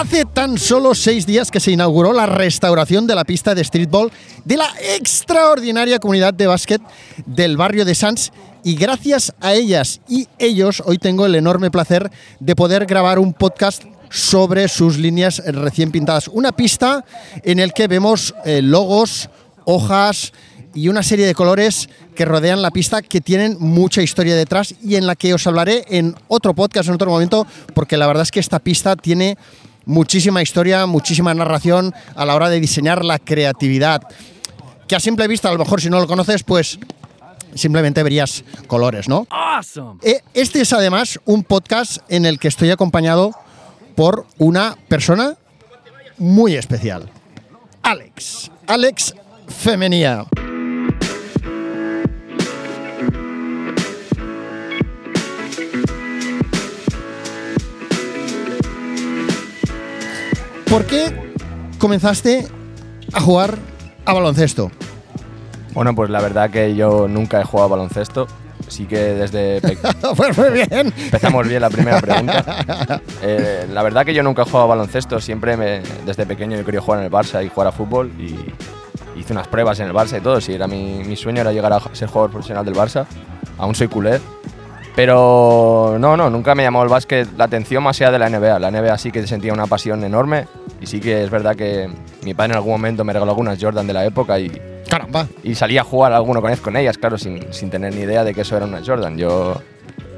Hace tan solo seis días que se inauguró la restauración de la pista de streetball de la extraordinaria comunidad de básquet del barrio de Sanz y gracias a ellas y ellos hoy tengo el enorme placer de poder grabar un podcast sobre sus líneas recién pintadas. Una pista en el que vemos eh, logos, hojas y una serie de colores que rodean la pista que tienen mucha historia detrás y en la que os hablaré en otro podcast en otro momento porque la verdad es que esta pista tiene muchísima historia, muchísima narración a la hora de diseñar la creatividad. Que a simple vista, a lo mejor si no lo conoces, pues simplemente verías colores, ¿no? Eh, Este es además un podcast en el que estoy acompañado por una persona muy especial. Alex. Alex Femenía. ¿Por qué comenzaste a jugar a baloncesto? Bueno, pues la verdad que yo nunca he jugado a baloncesto. Sí que desde pues muy bien. empezamos bien la primera pregunta. Eh, la verdad que yo nunca he jugado a baloncesto. Siempre me- desde pequeño yo quería jugar en el Barça y jugar a fútbol. Y hice unas pruebas en el Barça y todo. Sí, era mi, mi sueño era llegar a ser jugador profesional del Barça. Aún soy culé. Pero no, no, nunca me llamó el básquet la atención más allá de la NBA. La NBA sí que sentía una pasión enorme. Y sí que es verdad que mi padre en algún momento me regaló algunas Jordan de la época y, Caramba. y salía a jugar alguno con, con ellas, claro, sin, sin tener ni idea de que eso era una Jordan. Yo,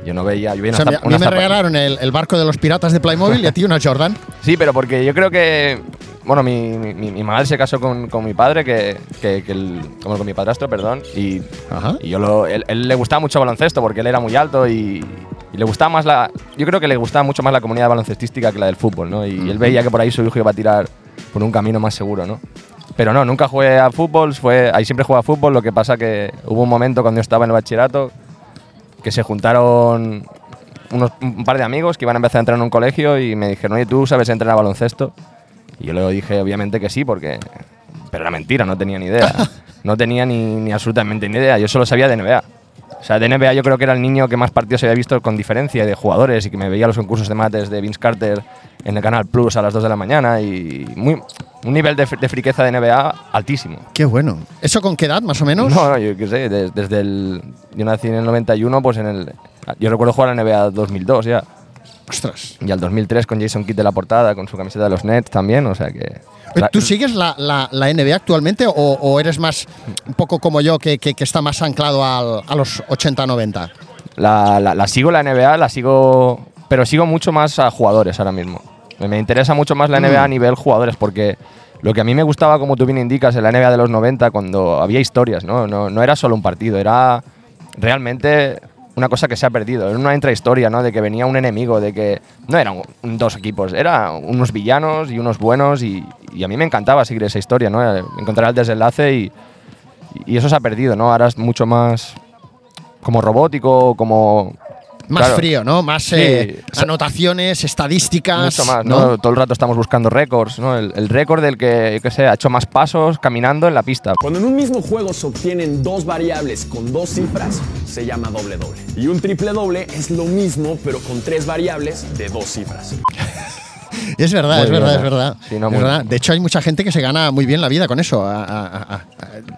yo no veía. Yo veía O sea, unas a mí me regalaron el, el barco de los piratas de Playmobil y a ti una Jordan. Sí, pero porque yo creo que. Bueno, mi, mi, mi madre se casó con, con mi padre, que, que, que el- como con mi padrastro, perdón, y, Ajá. y yo lo, él, él le gustaba mucho baloncesto porque él era muy alto y, y le gustaba más la. Yo creo que le gustaba mucho más la comunidad baloncestística que la del fútbol, ¿no? Y él veía que por ahí su hijo iba a tirar por un camino más seguro, ¿no? Pero no, nunca jugué a fútbol, fue, ahí siempre jugué a fútbol, lo que pasa que hubo un momento cuando yo estaba en el bachillerato que se juntaron unos, un par de amigos que iban a empezar a entrar en un colegio y me dijeron, oye, ¿tú sabes entrenar baloncesto? Y yo le dije, obviamente que sí, porque... Pero era mentira, no tenía ni idea. No tenía ni, ni absolutamente ni idea, yo solo sabía de NBA. O sea, de NBA yo creo que era el niño que más partidos había visto con diferencia de jugadores y que me veía los concursos de mates de Vince Carter en el Canal Plus a las 2 de la mañana y muy, un nivel de, de friqueza de NBA altísimo. Qué bueno. ¿Eso con qué edad, más o menos? No, no, yo qué sé, des- desde el... Yo nací en el 91, pues en el... Yo recuerdo jugar a la NBA 2002 ya. Ostras. Y al 2003 con Jason Kidd de la portada, con su camiseta de los Nets también, o sea que... ¿Tú sigues la, la- la NBA actualmente o, o eres más un poco como yo que, que- que está más anclado al- a los 80-90? La, la- la sigo la NBA, la sigo... Pero sigo mucho más a jugadores ahora mismo. Me, me interesa mucho más la NBA a nivel jugadores porque lo que a mí me gustaba, como tú bien indicas, en la NBA de los 90, cuando había historias, ¿no? No, no era solo un partido, era realmente una cosa que se ha perdido. Era una intrahistoria, ¿no? De que venía un enemigo, de que no eran dos equipos, eran unos villanos y unos buenos y, y a mí me encantaba seguir esa historia, ¿no? Encontrar el desenlace y, y eso se ha perdido, ¿no? Ahora es mucho más como robótico, como... Más Claro. frío, ¿no? Más Sí, eh, anotaciones, estadísticas. Mucho más, ¿no? Todo el rato estamos buscando récords, ¿no? El, el récord del que, yo qué sé, ha hecho más pasos caminando en la pista. Cuando en un mismo juego se obtienen dos variables con dos cifras, se llama doble doble. Y un triple doble es lo mismo, pero con tres variables de dos cifras. Es verdad, Muy es verdad, es verdad. Sí, no, Es muy- verdad. De hecho, hay mucha gente que se gana muy bien la vida con eso, a- a-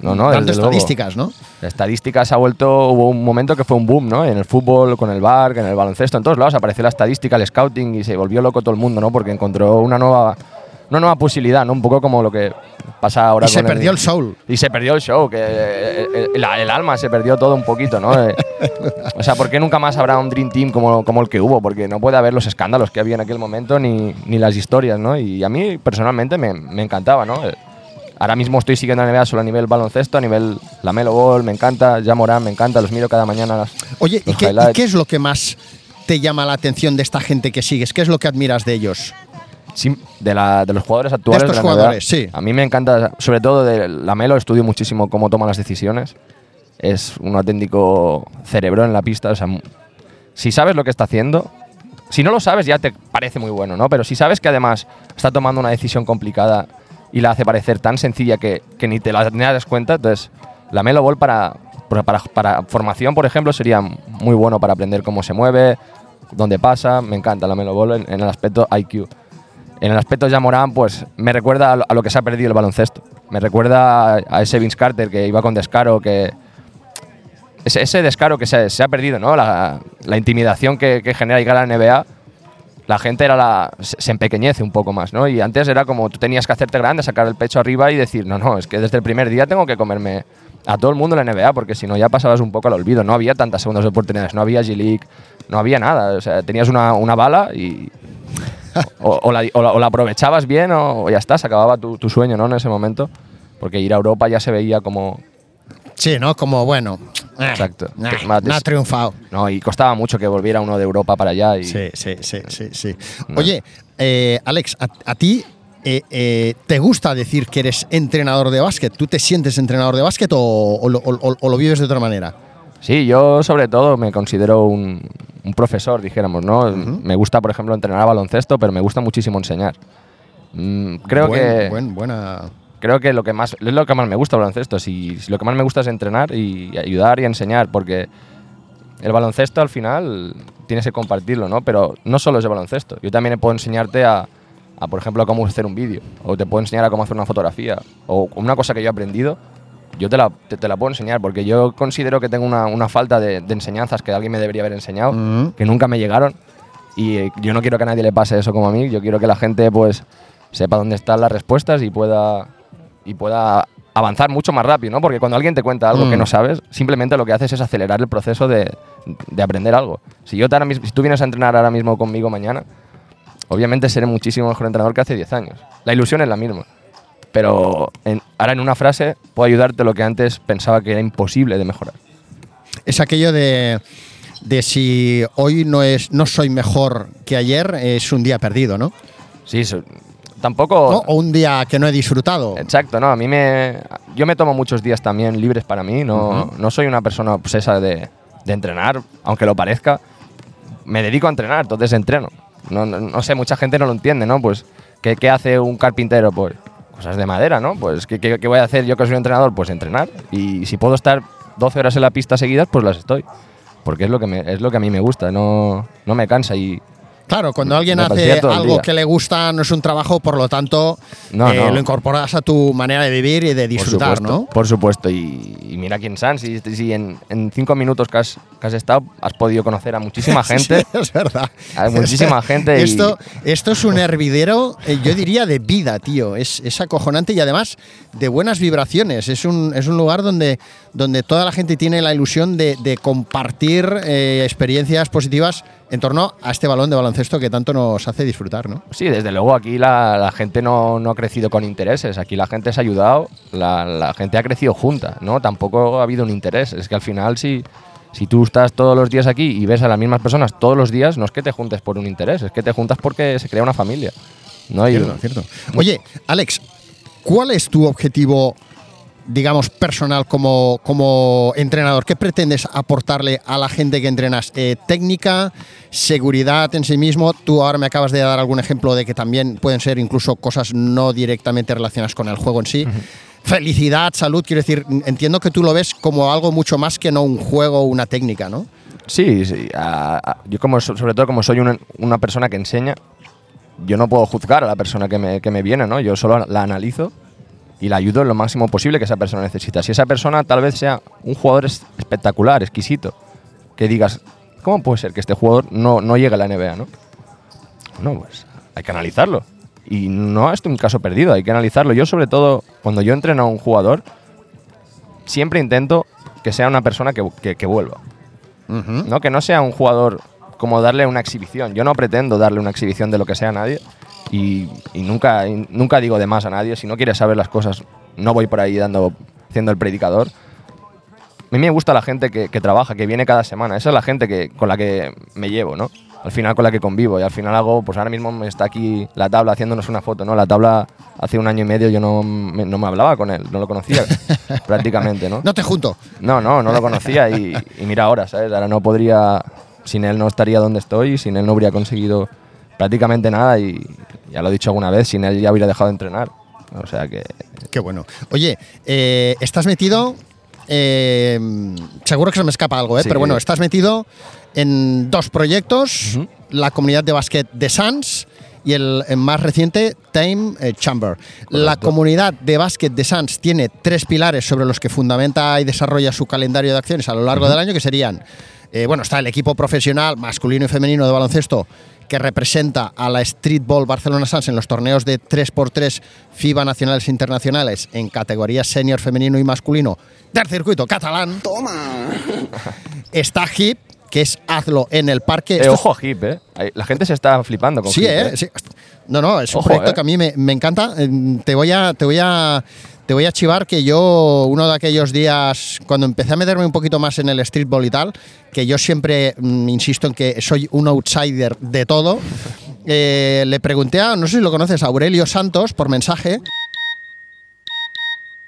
No, no, dando luego. estadísticas, ¿no? La estadística se ha vuelto, hubo un momento que fue un boom, ¿no? En el fútbol, con el bar, en el baloncesto, en todos lados apareció la estadística, el scouting y se volvió loco todo el mundo, ¿no? Porque encontró una nueva, una nueva posibilidad, ¿no? Un poco como lo que pasa ahora Y se perdió el soul. Y se perdió el show, que eh, el, el alma se perdió todo un poquito, ¿no? Eh, o sea, ¿por qué nunca más habrá un Dream Team como, como el que hubo? Porque no puede haber los escándalos que había en aquel momento ni, ni las historias, ¿no? Y a mí personalmente me, me encantaba, ¿no? Eh, Ahora mismo estoy siguiendo la NBA solo a nivel baloncesto, a nivel la Melo Ball, me encanta, ya Morán, me encanta, los miro cada mañana. Las, Oye, ¿y los qué, y qué es lo que más te llama la atención de esta gente que sigues? ¿Qué es lo que admiras de ellos? De, la- de los jugadores actuales. estos la NBA. jugadores, sí. A mí me encanta, sobre todo de Lamelo, estudio muchísimo cómo toma las decisiones. Es un auténtico cerebro en la pista. O sea, si sabes lo que está haciendo, si no lo sabes ya te parece muy bueno, ¿no? Pero si sabes que además está tomando una decisión complicada y la hace parecer tan sencilla que, que ni te la ni das cuenta, entonces la Melo Ball para, para, para- para formación, por ejemplo, sería muy bueno para aprender cómo se mueve, dónde pasa. Me encanta la Melo Ball en, en el aspecto IQ. En el aspecto ya Morán, pues me recuerda a lo, que se ha perdido el baloncesto. Me recuerda a, ese Vince Carter que iba con descaro, que ese, ese descaro que se, se ha perdido, ¿no? La, la intimidación que, que genera llegar a la NBA, la gente era la, se empequeñece un poco más, ¿no? Y antes era como tú tenías que hacerte grande, sacar el pecho arriba y decir, no, no, es que desde el primer día tengo que comerme a todo el mundo en la NBA, porque si no ya pasabas un poco al olvido. No había tantas segundas oportunidades, no había G-League, no había nada. O sea, tenías una, una bala y. O, o la, o la- o la aprovechabas bien o ya está, se acababa tu, tu sueño, ¿no? En ese momento. Porque ir a Europa ya se veía como, Sí, ¿no? Como, bueno. eh, Exacto. más no ha triunfado. No, y costaba mucho que volviera uno de Europa para allá. Y Sí, sí, sí, sí, sí. No. Oye, eh, Alex, a, a ti eh, eh, te gusta decir que eres entrenador de básquet. ¿Tú te sientes entrenador de básquet o, o lo- o- o lo vives de otra manera? Sí, yo sobre todo me considero un, un profesor, dijéramos, ¿no? Me gusta, por ejemplo, entrenar a baloncesto, pero me gusta muchísimo enseñar. Mm, creo Buen- que buen- buena. creo que lo que más es lo que más me gusta el baloncesto. Si, si lo que más me gusta es entrenar y ayudar y enseñar, porque el baloncesto al final tienes que compartirlo, ¿no? Pero no solo es el baloncesto. Yo también puedo enseñarte a, a, por ejemplo, cómo hacer un vídeo, o te puedo enseñar a cómo hacer una fotografía, o una cosa que yo he aprendido, yo te la, te, te la puedo enseñar, porque yo considero que tengo una, una falta de, de enseñanzas que alguien me debería haber enseñado, Mm. que nunca me llegaron, y eh, yo no quiero que a nadie le pase eso como a mí, yo quiero que la gente pues sepa dónde están las respuestas y pueda, y pueda avanzar mucho más rápido, ¿no? Porque cuando alguien te cuenta algo que Mm. no sabes, simplemente lo que haces es acelerar el proceso de, de aprender algo. Si, yo te ahora mismo, si tú vienes a entrenar ahora mismo conmigo mañana, obviamente seré muchísimo mejor entrenador que hace 10 años. La ilusión es la misma. Pero en- ahora en una frase puedo ayudarte lo que antes pensaba que era imposible de mejorar. Es aquello de, de si hoy no, es, no soy mejor que ayer, es un día perdido, ¿no? Sí, eso- tampoco... ¿No? O un día que no he disfrutado. Exacto, no, a mí me... Yo me tomo muchos días también libres para mí, no, no soy una persona obsesa de, de entrenar, aunque lo parezca. Me dedico a entrenar, entonces entreno. No, no, no sé, mucha gente no lo entiende, ¿no? Pues, ¿qué, qué hace un carpintero? Pues cosas de madera, ¿no? Pues, ¿qué, qué, voy a hacer yo que soy entrenador? Pues entrenar. Y si puedo estar 12 horas en la pista seguidas, pues las estoy. Porque es lo que, me, es lo que a mí me gusta, no, no me cansa y... Claro, cuando alguien hace algo que le gusta, no es un trabajo, por lo tanto, No, eh, no. lo incorporas a tu manera de vivir y de disfrutar, por supuesto, ¿no? Por supuesto, y, y mira quién San, si, si en, en cinco minutos que has, que has estado has podido conocer a muchísima gente. Sí, es verdad. Hay muchísima gente y- Esto, esto es un hervidero, eh, yo diría, de vida, tío. Es, es acojonante y además de buenas vibraciones. Es un, es un lugar donde, donde toda la gente tiene la ilusión de, de compartir eh, experiencias positivas en torno a este balón de baloncesto que tanto nos hace disfrutar, ¿no? Sí, desde luego aquí la, la gente no, no ha crecido con intereses, aquí la gente se ha ayudado, la, la gente ha crecido junta, ¿no? Tampoco ha habido un interés, es que al final si, si tú estás todos los días aquí y ves a las mismas personas todos los días, no es que te juntes por un interés, es que te juntas porque se crea una familia. ¿no? Y- Cierto, cierto. Oye, Alex, ¿cuál es tu objetivo, digamos, personal como, como entrenador? ¿Qué pretendes aportarle a la gente que entrenas? Eh, ¿Técnica, seguridad en sí mismo? Tú ahora me acabas de dar algún ejemplo de que también pueden ser incluso cosas no directamente relacionadas con el juego en sí. Felicidad, salud, quiero decir, entiendo que tú lo ves como algo mucho más que no un juego o una técnica, ¿no? Sí, sí. a- a- yo como so- sobre todo como soy una, una persona que enseña, yo no puedo juzgar a la persona que me, que me viene, ¿no? Yo solo la analizo y la ayudo en lo máximo posible que esa persona necesita. Si esa persona tal vez sea un jugador es- espectacular, exquisito, que digas, ¿cómo puede ser que este jugador no, no llegue a la NBA, no? No, pues hay que analizarlo. Y no es un caso perdido, hay que analizarlo. Yo sobre todo, cuando yo entreno a un jugador, siempre intento que sea una persona que, que- que vuelva. ¿no? Que no sea un jugador como darle una exhibición. Yo no pretendo darle una exhibición de lo que sea a nadie y, y nunca, y nunca digo de más a nadie. Si no quieres saber las cosas, no voy por ahí dando, haciendo el predicador. A mí me gusta la gente que, que trabaja, que viene cada semana. Esa es la gente que, con la que me llevo, ¿no? al final con la que convivo. Y al final hago, pues ahora mismo me está aquí la tabla haciéndonos una foto, ¿no? La tabla hace un año y medio yo no me, no me hablaba con él, no lo conocía prácticamente, ¿no? No te junto. No, no, no lo conocía y, y mira ahora, ¿sabes? Ahora no podría, sin él no estaría donde estoy, sin él no habría conseguido prácticamente nada y ya lo he dicho alguna vez, sin él ya habría dejado de entrenar. O sea que Qué bueno. Oye, eh, estás metido. eh, seguro que se me escapa algo, ¿eh? Sí. pero bueno, estás metido en dos proyectos: la comunidad de básquet de Sans y el, el más reciente, Time eh, Chamber. La comunidad de básquet de Sans tiene tres pilares sobre los que fundamenta y desarrolla su calendario de acciones a lo largo del año, que serían, eh, bueno, está el equipo profesional masculino y femenino de baloncesto que representa a la Streetball Barcelona Sans en los torneos de 3x3 FIBA nacionales e internacionales en categorías senior femenino y masculino del circuito catalán. Está HIP, que es hazlo en el parque. Eh, ojo a Hip, ¿eh? La gente se está flipando con Sí, Hip, ¿eh? Sí. No, no, es un proyecto ¿eh? que a mí me, me encanta. Eh, Te voy a, te voy a, te voy a chivar que yo uno de aquellos días cuando empecé a meterme un poquito más en el streetball y tal, que yo siempre mm, insisto en que soy un outsider de todo. eh, le pregunté a, no sé si lo conoces, a Aurelio Santos por mensaje.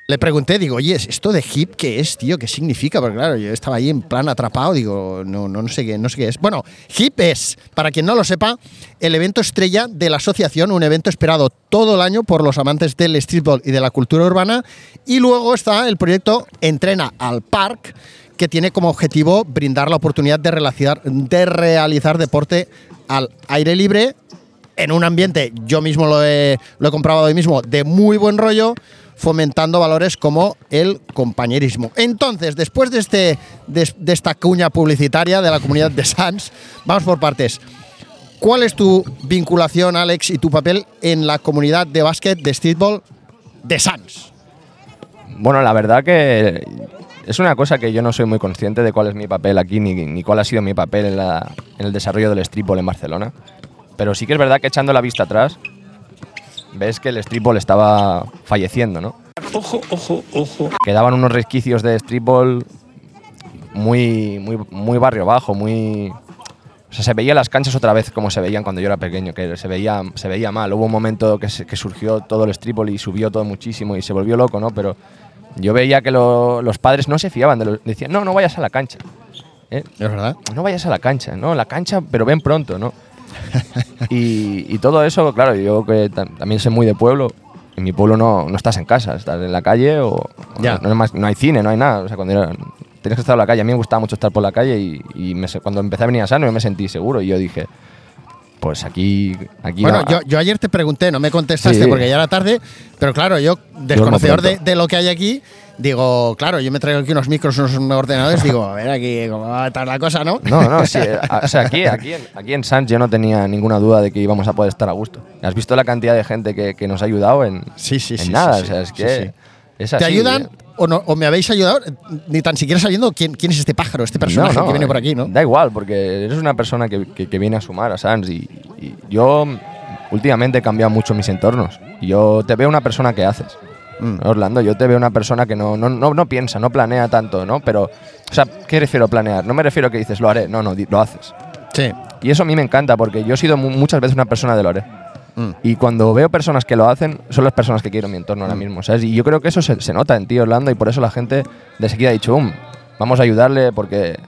Le pregunté, digo, oye, ¿esto de hip qué es, tío? ¿Qué significa? Porque claro, yo estaba ahí en plan atrapado, digo, no, no, sé qué, no sé qué es. Bueno, hip es, para quien no lo sepa, el evento estrella de la asociación, un evento esperado todo el año por los amantes del streetball y de la cultura urbana. Y luego está el proyecto Entrena al Park, que tiene como objetivo brindar la oportunidad de realizar, de realizar deporte al aire libre en un ambiente, yo mismo lo he, lo he comprobado hoy mismo, de muy buen rollo, fomentando valores como el compañerismo. Entonces, después de, este, de, de esta cuña publicitaria de la comunidad de Sans, vamos por partes. ¿Cuál es tu vinculación, Alex, y tu papel en la comunidad de básquet de streetball de Sans? Bueno, la verdad que es una cosa que yo no soy muy consciente de cuál es mi papel aquí ni, ni cuál ha sido mi papel en, la- en el desarrollo del streetball en Barcelona. Pero sí que es verdad que echando la vista atrás, ves que el streetball estaba falleciendo, ¿no? Ojo, ojo, ojo. Quedaban unos resquicios de streetball muy, muy, muy barrio bajo, muy... O sea, se veían las canchas otra vez como se veían cuando yo era pequeño, que se veía, se veía mal. Hubo un momento que, se- que surgió todo el streetball y subió todo muchísimo y se volvió loco, ¿no? Pero yo veía que lo- los padres no se fiaban de los... Decían, no, no vayas a la cancha. ¿eh? ¿Es verdad? no vayas a la cancha, ¿no? La cancha, pero ven pronto, ¿no? y, y todo eso, claro, yo que tam- también soy muy de pueblo, en mi pueblo no, no estás en casa, estás en la calle o o Ya. no, no hay no hay cine, no hay nada. O sea, cuando era- tienes que estar en la calle, a mí me gustaba mucho estar por la calle y, y me cuando empecé a venir a Sano yo me sentí seguro y yo dije, pues aquí... aquí Bueno, yo, yo ayer te pregunté, no me contestaste Sí. porque ya era tarde, pero claro, yo, desconocedor de, de lo que hay aquí, digo, claro, yo me traigo aquí unos micros, unos ordenadores, digo, a ver aquí cómo va a estar la cosa, ¿no? No, no, sí. eh, a- O sea, aquí, aquí, en, aquí en Sanz yo no tenía ninguna duda de que íbamos a poder estar a gusto. ¿Has visto la cantidad de gente que, que nos ha ayudado en, Sí, sí, en sí, nada? sí, o sea, sí, es que sí, sí. es ¿Te así, ayudan ¿eh? o, no, o me habéis ayudado? Ni tan siquiera sabiendo quién, quién es este pájaro, este personaje No, no, que viene por eh, aquí, ¿no? Da igual, porque eres una persona que, que- que viene a sumar a Sans y, y yo últimamente he cambiado mucho mis entornos. Yo te veo una persona que haces. Mm. Orlando, yo te veo una persona que no, no, no, no piensa, no planea tanto, ¿no? Pero, o sea, ¿qué refiero a planear? No me refiero a que dices, lo haré, no, no, lo haces. Sí. Y eso a mí me encanta porque yo he sido mu- muchas veces una persona de lo haré. Mm. Y cuando veo personas que lo hacen, son las personas que quiero en mi entorno ahora mismo, ¿sabes? Y yo creo que eso se, se nota en ti, Orlando, y por eso la gente de seguida ha dicho, "Um, vamos a ayudarle porque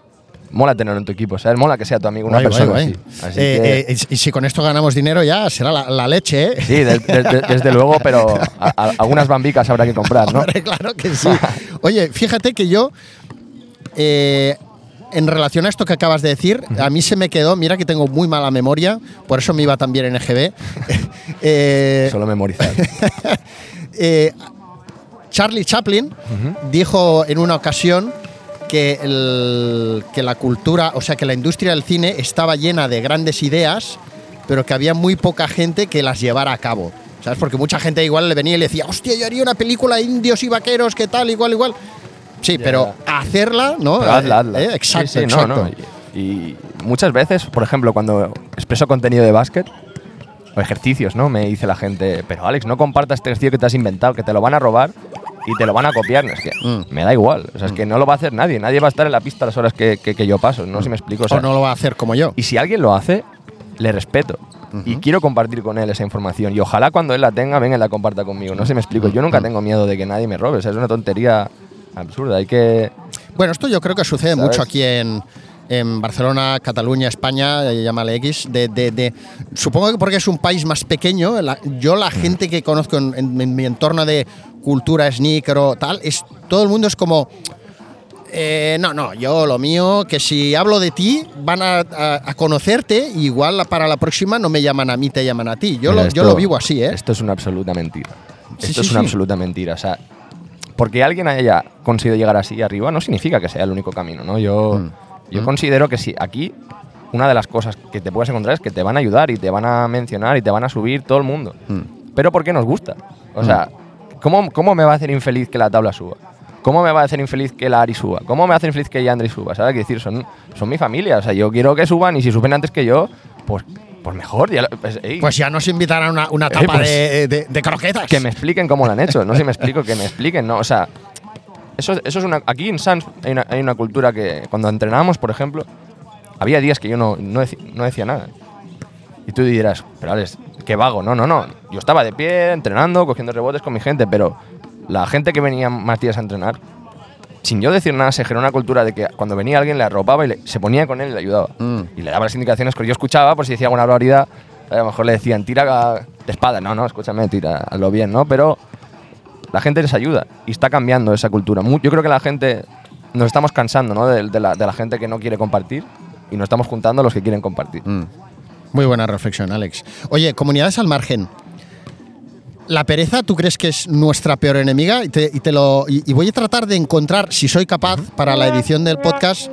mola tenerlo en tu equipo, ¿sabes? Mola que sea tu amigo, una Guay, persona guay. así. Así Eh, que- eh, y si con esto ganamos dinero ya será la, la leche, ¿eh? sí, de- de- de- desde luego, pero a- a- algunas bambicas habrá que comprar, ¿no? Hombre, claro que sí. Oye, fíjate que yo, eh, en relación a esto que acabas de decir, a mí se me quedó, mira que tengo muy mala memoria, por eso me iba también en EGB. Eh, Solo memorizar. eh, Charlie Chaplin dijo en una ocasión que, el- que la cultura, o sea, que la industria del cine estaba llena de grandes ideas, pero que había muy poca gente que las llevara a cabo. ¿Sabes? Porque mucha gente igual le venía y le decía, hostia, yo haría una película de indios y vaqueros, ¿qué tal? Igual, igual. Sí, pero hacerla, ¿no? Pero hazla, hazla. Eh, exacto, Sí, sí, no, exacto. no. Y, y muchas veces, por ejemplo, cuando expreso contenido de básquet o ejercicios, ¿no? Me dice la gente, pero Alex, no compartas este ejercicio que te has inventado, que te lo van a robar y te lo van a copiar. Es que Mm. me da igual. O sea, es que no lo va a hacer nadie. Nadie va a estar en la pista las horas que, que- que yo paso. No sé si me explico. O sea, o no lo va a hacer como yo. Y si alguien lo hace, le respeto y quiero compartir con él esa información. Y ojalá cuando él la tenga, venga y la comparta conmigo. No sé si me explico. Yo nunca tengo miedo de que nadie me robe. O sea, es una tontería absurda. Hay que. Bueno, esto yo creo que sucede ¿Sabes? mucho aquí en, en Barcelona, Cataluña, España, eh, llámale X. De, de- de- supongo que porque es un país más pequeño, la- yo la gente que conozco en, en- en mi entorno de cultura sneaker o tal, es, todo el mundo es como... eh, no, no, yo lo mío, que si hablo de ti, van a, a- a conocerte, igual para la próxima no me llaman a mí, te llaman a ti. Yo, lo, yo esto- lo vivo así, ¿eh? Esto es una absoluta mentira. Sí, esto sí, es una sí. absoluta mentira. O sea, porque alguien haya conseguido llegar así arriba no significa que sea el único camino, ¿no? Yo, Mm. yo considero que sí, aquí una de las cosas que te puedes encontrar es que te van a ayudar y te van a mencionar y te van a subir todo el mundo. Mm. Pero porque nos gusta. O sea, ¿cómo, ¿cómo me va a hacer infeliz que la tabla suba? ¿Cómo me va a hacer infeliz que la Ari suba? ¿Cómo me va a hacer infeliz que Yandri suba? ¿Sabes? Quiero decir, son, son mi familia. O sea, yo quiero que suban y si suben antes que yo, pues, pues mejor. Ya, pues, ey, Pues ya nos invitarán a una, una Eh, tapa pues, de, de- de croquetas. que me expliquen cómo lo han hecho. No sé si me explico, que me expliquen, ¿no? O sea, eso, eso es una. Aquí en Sans hay una, hay una cultura que cuando entrenábamos, por ejemplo, había días que yo no, no, deci- no decía nada. Y tú dirás, pero Alex, qué vago. No, no, no. Yo estaba de pie, entrenando, cogiendo rebotes con mi gente, pero la gente que venía más días a entrenar, sin yo decir nada, se generó una cultura de que cuando venía alguien le arropaba y le- se ponía con él y le ayudaba. Mm. Y le daba las indicaciones que yo escuchaba, por si decía alguna barbaridad, a lo mejor le decían, tira de espada. No, no, escúchame, tira, hazlo bien, ¿no? Pero la gente les ayuda y está cambiando esa cultura. Yo creo que la gente, nos estamos cansando, ¿no? De, de la, de la gente que no quiere compartir y nos estamos juntando a los que quieren compartir. Mm. Muy buena reflexión, Alex. Oye, comunidades al margen. ¿La pereza tú crees que es nuestra peor enemiga? Y, te, y te lo, y, y voy a tratar de encontrar, si soy capaz, para la edición del podcast,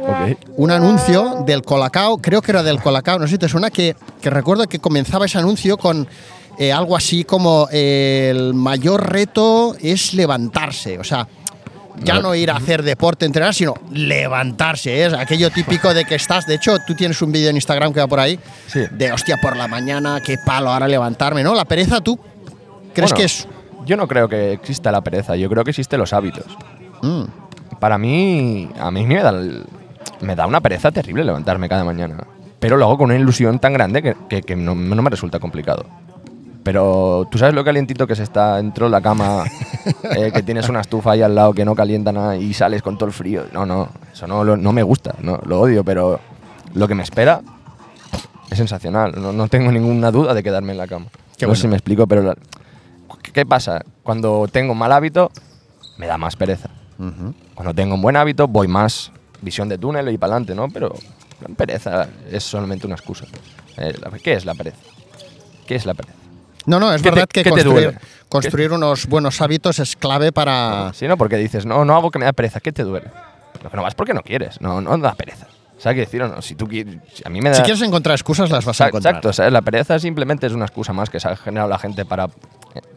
un anuncio del Colacao, creo que era del Colacao, no sé si te suena, que, que recuerdo que comenzaba ese anuncio con eh, algo así como eh, el mayor reto es levantarse. O sea, ya no ir a hacer deporte, entrenar, sino levantarse. ¿eh? Es aquello típico de que estás. De hecho, tú tienes un vídeo en Instagram que va por ahí. Sí. De hostia, por la mañana, qué palo ahora levantarme, ¿no? La pereza, ¿tú crees Bueno, que es.? Yo no creo que exista la pereza, yo creo que existen los hábitos. Mm, Para mí, a mí me da, me da una pereza terrible levantarme cada mañana. Pero lo hago con una ilusión tan grande que, que- que no, no me resulta complicado. Pero tú sabes lo calientito que se está dentro de la cama, eh, que tienes una estufa ahí al lado que no calienta nada y sales con todo el frío. No, no, eso no, lo- no me gusta, no, lo odio, pero lo que me espera es sensacional. No, no tengo ninguna duda de quedarme en la cama. Qué no bueno. sé si me explico, pero la- ¿qué pasa? Cuando tengo un mal hábito, me da más pereza. Cuando tengo un buen hábito, voy más visión de túnel y para adelante, ¿no? Pero la pereza es solamente una excusa. Eh, ¿Qué es la pereza? ¿Qué es la pereza? No, no, es ¿Qué te- verdad que construir, construir unos buenos hábitos es clave para. Sí, ¿no? Porque dices, no, no hago que me da pereza. ¿Qué te duele? Lo que no vas porque no quieres. No, no da pereza. ¿Sabes qué decir o no? Si tú quieres... A mí me da... Si quieres encontrar excusas, las vas a encontrar. Exacto, ¿sabes? la pereza simplemente es una excusa más que se ha generado la gente para,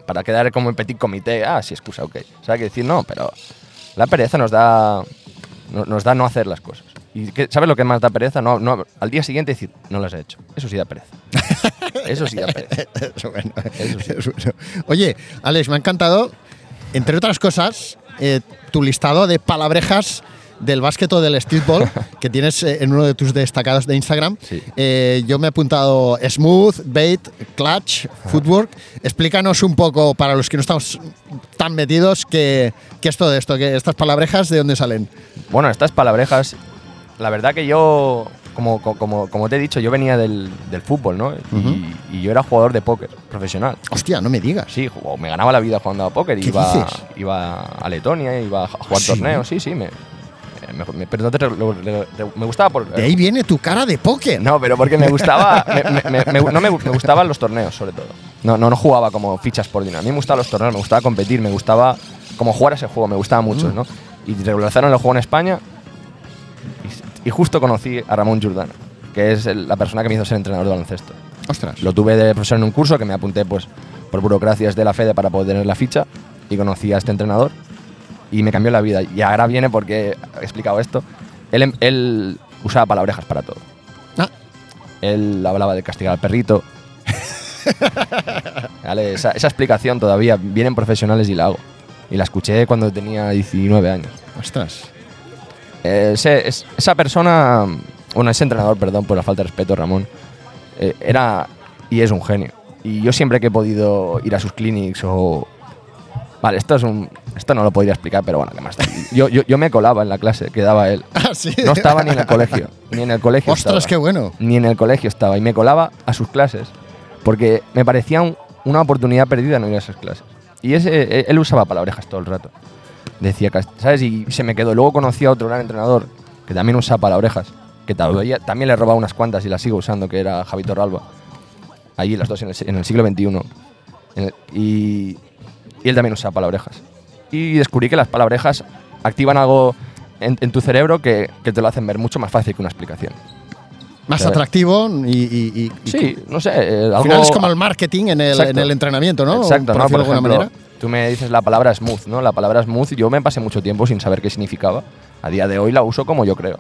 para quedar como en petit comité. Ah, sí, excusa, ok. ¿Sabes qué decir? No, pero la pereza nos da, no- nos da no hacer las cosas. ¿Y qué- sabes lo que más da pereza? No, no, al día siguiente decir, no las he hecho. Eso sí da pereza. Eso sí da pereza. Eso bueno. Eso sí. Eso bueno. Oye, Alex, me ha encantado, entre otras cosas, eh, tu listado de palabrejas del básquet o del streetball que tienes eh, en uno de tus destacados de Instagram. Sí. Eh, yo me he apuntado smooth, bait, clutch, footwork. Explícanos un poco, para los que no estamos tan metidos, qué, qué es todo esto, que estas palabrejas, ¿de dónde salen? Bueno, estas palabrejas, la verdad que yo, como, co- como, como te he dicho, yo venía del, del fútbol, ¿no? Y- y, yo era jugador de póker profesional. Hostia, no me digas. Sí, me ganaba la vida jugando a póker. ¿Qué Iba, dices? iba a Letonia, iba a jugar ¿Ah, sí? torneos. Sí, sí, me, me, me- pero no te- lo- lo- lo- me gustaba por... De ahí viene tu cara de póker. No, pero porque me gustaba. me- me- me- no me, gu- me gustaban los torneos, sobre todo. No, no, no jugaba como fichas por dinero. A mí me gustaban los torneos, me gustaba competir, me gustaba como jugar a ese juego, me gustaba mucho, ¿no? Y regularizaron el juego en España y, y justo conocí a Ramón Jordana, que es el- la persona que me hizo ser entrenador de baloncesto. Ostras. Lo tuve de profesor en un curso que me apunté pues por burocracias de la FEDE para poder tener la ficha y conocí a este entrenador y me cambió la vida. Y ahora viene porque he explicado esto. Él, em- él usaba palabrejas para todo. Ah, Él hablaba de castigar al perrito. Vale, esa, esa explicación todavía vienen profesionales y la hago. Y la escuché cuando tenía 19 años. ostras. Eh, ese- es- esa persona, bueno, ese entrenador, perdón por la falta de respeto, Ramón, eh, era y es un genio. Y yo siempre que he podido ir a sus clinics o... Vale, esto es un... Esto no lo podría explicar, pero bueno, además yo, yo, yo me colaba en la clase que daba él. Ah, sí. No estaba ni en el colegio. Ni en el colegio Ostras, estaba. qué bueno. Ni en el colegio estaba. Y me colaba a sus clases. Porque me parecía un- una oportunidad perdida no ir a esas clases. Y ese, eh, él usaba palabrejas todo el rato. Decía, ¿sabes? Y se me quedó. Luego conocí a otro gran entrenador que también usaba palabrejas. Que todavía, también le robaba unas cuantas y las sigo usando, que era Javito Ralba. Allí las dos en el, si- en el siglo XXI. En el- y, y él también usaba palabrejas. Y descubrí que las palabrejas activan algo en, en tu cerebro que, que te lo hacen ver mucho más fácil que una explicación. Más ¿sabes? atractivo y, y- y- y Sí, no sé. eh, Al final es como el marketing en el, en el entrenamiento, ¿no? Exacto, Por ¿no? Por de alguna ejemplo, manera. Tú me dices la palabra smooth, ¿no? La palabra smooth, yo me pasé mucho tiempo sin saber qué significaba. A día de hoy la uso como yo creo.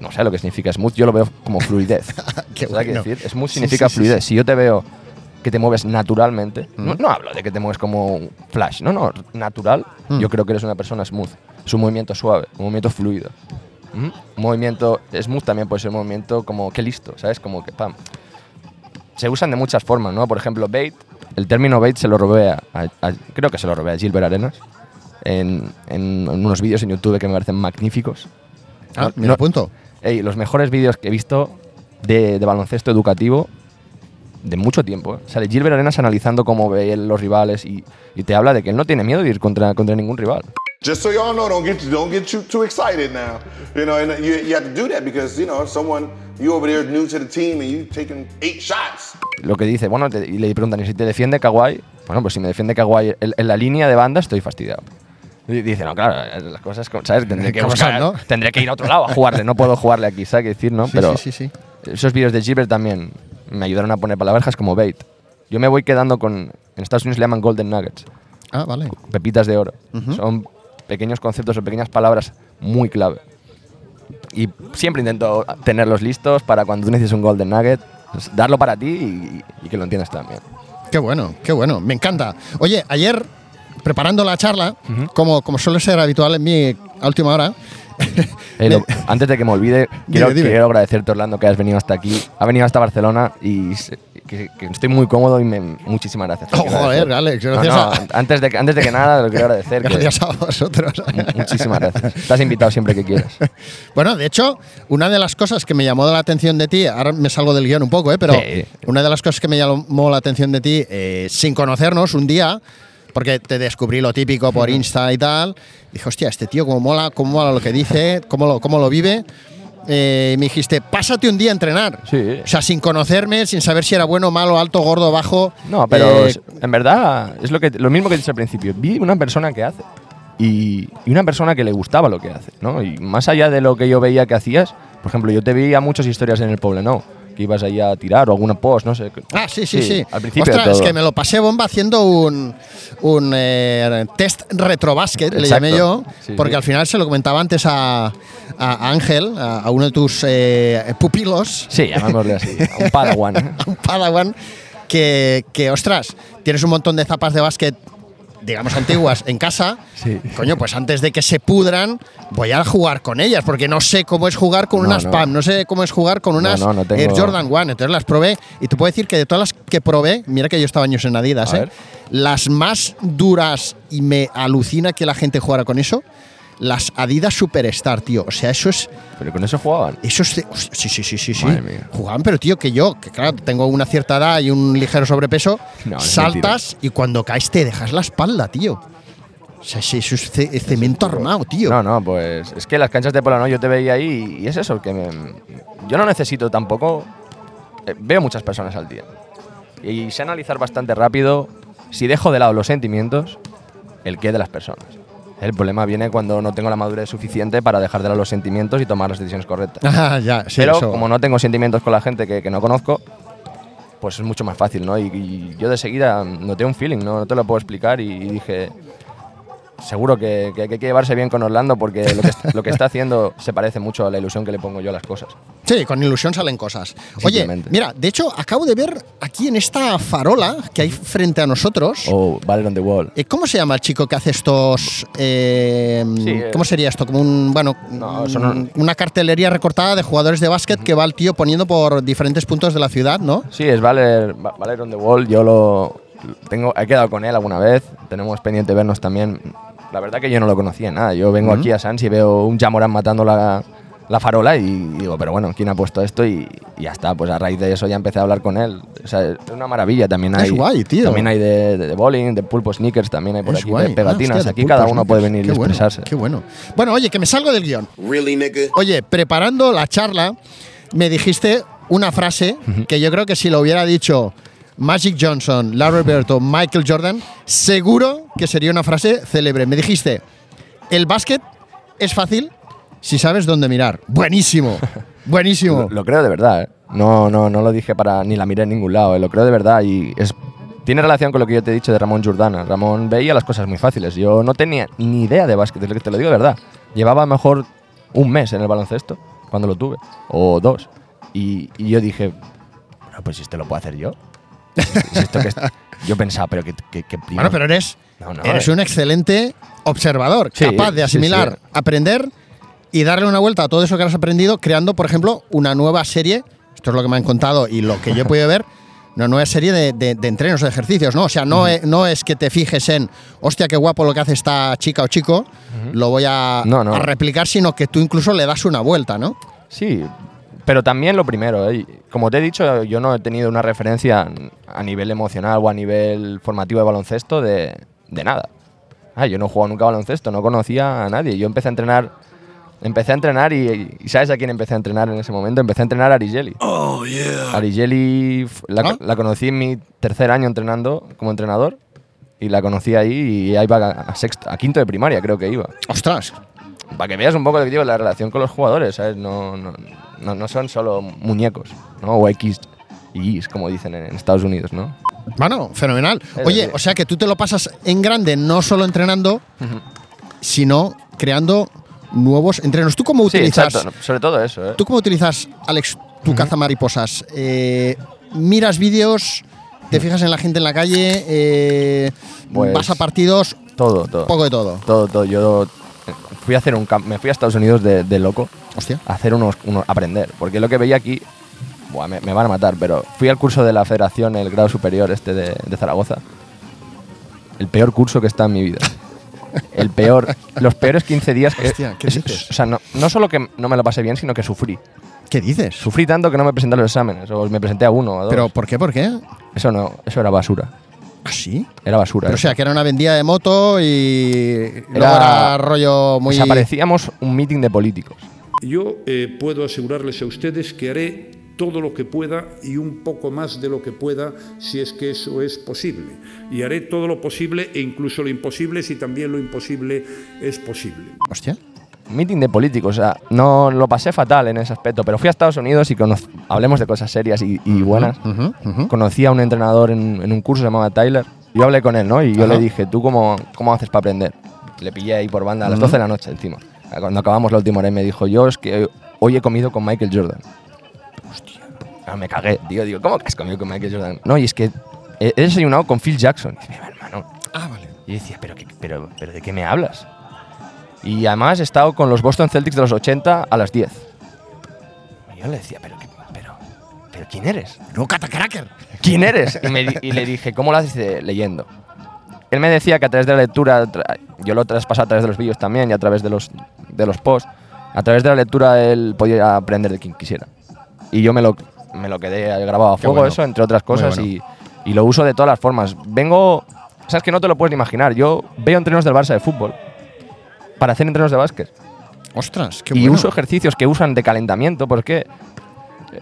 No sé lo que significa smooth, yo lo veo como fluidez. Qué ¿Sabes qué bueno. decir? Smooth significa sí, sí, fluidez. Si yo te veo que te mueves naturalmente, no, Mm. no hablo de que te mueves como un flash, no, no, natural, Mm. yo creo que eres una persona smooth. Es un movimiento suave, un movimiento fluido. ¿Mm? Un movimiento smooth también puede ser un movimiento como que listo, ¿sabes? Como que pam. Se usan de muchas formas, ¿no? Por ejemplo, bait, el término bait se lo robé a, a- a- creo que se lo robé a Gilbert Arenas en, en unos vídeos en YouTube que me parecen magníficos. Ah, No- no- apunto. Ey, los mejores vídeos que he visto de, de baloncesto educativo de mucho tiempo. ¿eh? Sale Gilbert Arenas analizando cómo ve él los rivales y, y te habla de que él no tiene miedo de ir contra, contra ningún rival. Just so y'all know, don't get don't get too, too excited now. You know, and you, you have to do that because you know someone you over there new to the team and you taking eight shots. Lo que dice, bueno, te- y le preguntan, ¿y si te defiende Kawhi? Bueno, pues si me defiende Kawhi en, en la línea de banda estoy fastidiado. Y dice, no, claro, las cosas, ¿sabes? Tendré que, ¿Cómo buscar- no? tendré que ir a otro lado a jugarle, no puedo jugarle aquí, ¿sabes qué decir, no? Sí, Pero sí, sí, sí. esos vídeos de Gilbert también me ayudaron a poner palabras como bait. Yo me voy quedando con, en Estados Unidos le llaman golden nuggets, Ah, vale. pepitas de oro. Son pequeños conceptos o pequeñas palabras muy clave. Y siempre intento tenerlos listos para cuando tú necesites un golden nugget, pues, darlo para ti y, y que lo entiendas también. Qué bueno, qué bueno. Me encanta. Oye, ayer, preparando la charla, como, como suele ser habitual en mi a última hora, Eh, lo- antes de que me olvide, quiero, dime. quiero agradecerte, Orlando, que has venido hasta aquí. Ha venido hasta Barcelona y se- que, que estoy muy cómodo y me, muchísimas gracias. Oh, joder. Alex, No, gracias no, a- antes, de, que- antes de que nada, lo quiero agradecer. que- gracias a vosotros. mu- muchísimas gracias. Estás invitado siempre que quieras. Bueno, de hecho, una de las cosas que me llamó la atención de ti, ahora me salgo del guion un poco, ¿eh? pero Sí. una de las cosas que me llamó la atención de ti, eh, sin conocernos, un día, porque te descubrí lo típico por Insta y tal, dije, hostia, este tío cómo mola, cómo mola lo que dice, cómo lo, cómo lo vive. Eh, me dijiste, pásate un día a entrenar. Sí. O sea, sin conocerme, sin saber si era bueno, malo, alto, gordo, bajo. No, pero Eh, en verdad es lo, que, lo mismo que dices al principio. Vi una persona que hace y, y una persona que le gustaba lo que hace, ¿no? Y más allá de lo que yo veía que hacías, por ejemplo, yo te veía muchas historias en el Poblenou, que ibas ahí a tirar o alguna post, no sé. Ah, sí, sí, sí. Al principio Ostras, de todo. es que me lo pasé bomba haciendo un, un eh, test retrobásquet, le llamé yo, Sí, porque sí. al final se lo comentaba antes a, a Ángel, a, a uno de tus eh, pupilos, Sí, llamémosle así, a un padawan. a un padawan, que, que, ostras, tienes un montón de zapas de básquet, digamos, antiguas en casa. Sí. Coño, pues antes de que se pudran, voy a jugar con ellas, porque no sé cómo es jugar con No, unas no. PAM, no sé cómo es jugar con unas tengo- Air Jordan One. Entonces las probé y te puedo decir que de todas las que probé, mira que yo estaba años en Adidas, ¿eh? las más duras y me alucina que la gente jugara con eso, las Adidas Superstar, tío. O sea, eso es. Pero con eso jugaban. Eso es hostia, sí, sí, sí, sí, sí. Madre mía. Jugaban, pero tío, que yo, que claro, tengo una cierta edad y un ligero sobrepeso, No, saltas y cuando caes te dejas la espalda, tío. O sea, sí, eso es ce- cemento armado, tío. No, no, pues es que las canchas de polo no, yo te veía ahí y es eso, que me- yo no necesito tampoco. eh, veo muchas personas al día. Y sé analizar bastante rápido si dejo de lado los sentimientos, el qué de las personas. El problema viene cuando no tengo la madurez suficiente para dejar de lado los sentimientos y tomar las decisiones correctas. Ah, ya, sí, Pero eso. como no tengo sentimientos con la gente que, que no conozco, pues es mucho más fácil, ¿no? Y, y yo de seguida noté un feeling, ¿no? No te lo puedo explicar y, y dije, seguro que, que- que hay que llevarse bien con Orlando porque lo que, est- lo que está haciendo se parece mucho a la ilusión que le pongo yo a las cosas. Sí, con ilusión salen cosas. Oye, mira, de hecho, acabo de ver aquí en esta farola que hay frente a nosotros. O Baller on the Wall. eh, ¿Cómo se llama el chico que hace estos? eh, Sí, eh. ¿Cómo sería esto? Como un, bueno, No, son un- una cartelería recortada de jugadores de básquet que va el tío poniendo por diferentes puntos de la ciudad, ¿no? Sí, es Baller, Ba- Baller on the Wall. Yo lo tengo, he quedado con él alguna vez. Tenemos pendiente vernos también. La verdad que yo no lo conocía nada. Yo vengo aquí a Sans y veo un Jamoran matando la, la farola y digo, pero bueno, ¿quién ha puesto esto? Y, y ya está. Pues a raíz de eso ya empecé a hablar con él. O sea, es una maravilla. También Es hay, guay, tío. También hay de, de, de bowling, de pulpo sneakers, también hay por Es aquí, guay. de pegatinas. Ah, hostia, de aquí cada uno puede venir Qué y bueno, expresarse. Qué bueno. Bueno, oye, que me salgo del guion. Really, nigga? Oye, preparando la charla, me dijiste una frase que yo creo que si lo hubiera dicho Magic Johnson, Larry Bird o Michael Jordan, seguro que sería una frase célebre. Me dijiste, el básquet es fácil si sabes dónde mirar. Buenísimo, buenísimo. Lo, lo creo de verdad, ¿eh? No, no, no lo dije para ni la miré en ningún lado, ¿eh? lo creo de verdad y es tiene relación con lo que yo te he dicho de Ramón Jordana. Ramón veía las cosas muy fáciles. Yo no tenía ni idea de básquet, es lo que te lo digo de verdad. Llevaba a lo mejor un mes en el baloncesto cuando lo tuve, o dos. Y, y yo dije, "Bueno, pues si esto lo puedo hacer yo. Si esto que es-". yo pensaba, pero que, que, Bueno, pero eres, No, no, eres eh. un excelente observador, Sí, capaz de asimilar, sí. aprender y darle una vuelta a todo eso que has aprendido, creando, por ejemplo, una nueva serie. Esto es lo que me han contado y lo que yo he podido ver. Una nueva serie de, de- de entrenos, de ejercicios, ¿no? O sea, no, es, no es que te fijes en, hostia, qué guapo lo que hace esta chica o chico, lo voy a, No, no. a replicar, sino que tú incluso le das una vuelta, ¿no? Sí, pero también lo primero, ¿eh? como te he dicho, yo no he tenido una referencia a nivel emocional o a nivel formativo de baloncesto de, de nada. Ah, yo no he jugado nunca a baloncesto, no conocía a nadie. Yo empecé a entrenar, empecé a entrenar y, y ¿sabes a quién empecé a entrenar en ese momento? Empecé a entrenar a Arigeli. Oh, yeah. Arigeli la, ¿Ah? la conocí en mi tercer año entrenando como entrenador y la conocí ahí y ahí iba a, a sexto, a quinto de primaria creo que iba. Ostras. Para que veas un poco lo que digo, la relación con los jugadores, ¿sabes? No, no, no, no son solo muñecos, ¿no? O X y como dicen en, Estados Unidos, ¿no? Bueno, fenomenal. Oye, o sea que tú te lo pasas en grande, no solo entrenando, sino creando nuevos entrenos. ¿Tú cómo Sí, utilizas? exacto, sobre todo eso, ¿eh? ¿Tú cómo utilizas, Alex, tu caza mariposas? Eh, ¿Miras vídeos? ¿Te fijas en la gente en la calle? Eh, Pues- ¿Vas a partidos? Todo, todo. Poco de todo. Todo, todo. Yo fui a hacer un me fui a Estados Unidos de, de loco Hostia. a hacer unos, unos- aprender, porque lo que veía aquí, buah, me, me van a matar, pero fui al curso de la Federación, el grado superior este de, de Zaragoza. El peor curso que está en mi vida. El peor, los peores 15 días que... Hostia, ¿qué es- dices? O sea, no, no solo que no me lo pasé bien, sino que sufrí. ¿Qué dices? Sufrí tanto que no me presenté a los exámenes, o me presenté a uno o a dos. ¿Pero por qué? ¿Por qué? eso no, eso era basura. ¿Ah, sí? Era basura. Pero, o sea, que era una vendida de moto y luego Era- era rollo muy... O sea, parecíamos un meeting de políticos. Yo eh, puedo asegurarles a ustedes que haré todo lo que pueda y un poco más de lo que pueda si es que eso es posible. Y haré todo lo posible e incluso lo imposible si también lo imposible es posible. Hostia. Meeting de políticos, o sea, no lo pasé fatal en ese aspecto, pero fui a Estados Unidos y hablemos de cosas serias y, y buenas. Ujú, ujú. Conocí a un entrenador en, en un curso se llamaba Tyler. Yo hablé con él, ¿no? Y yo Ajá. le dije, ¿tú cómo, cómo haces para aprender? Le pillé ahí por banda a las Ujú. 12 de la noche encima. Cuando acabamos la última hora y me dijo, yo es que hoy he comido con Michael Jordan. Hostia. Ah, me cagué, tío. Digo, ¿cómo que has comido con Michael Jordan? No, y es que he he desayunado con Phil Jackson. Y dice, hermano, Ah, vale. y yo decía, ¿pero, qué- pero, pero ¿de qué me hablas? Y además he estado con los Boston Celtics de los 80 a las 10. Y yo le decía, ¿pero, pero, pero quién eres? No, Catacracker. ¿Quién eres? Y, me y le dije, ¿cómo lo haces? Dice, leyendo. Él me decía que a través de la lectura, yo lo traspasaba a través de los vídeos también y a través de los, de los posts, a través de la lectura él podía aprender de quien quisiera. Y yo me lo, me lo quedé grabado a fuego, bueno. eso, entre otras cosas, bueno. y, y lo uso de todas las formas. Vengo, sabes que no te lo puedes ni imaginar, yo veo entrenos del Barça de fútbol para hacer entrenos de básquet Ostras, qué y bueno. uso ejercicios que usan de calentamiento, porque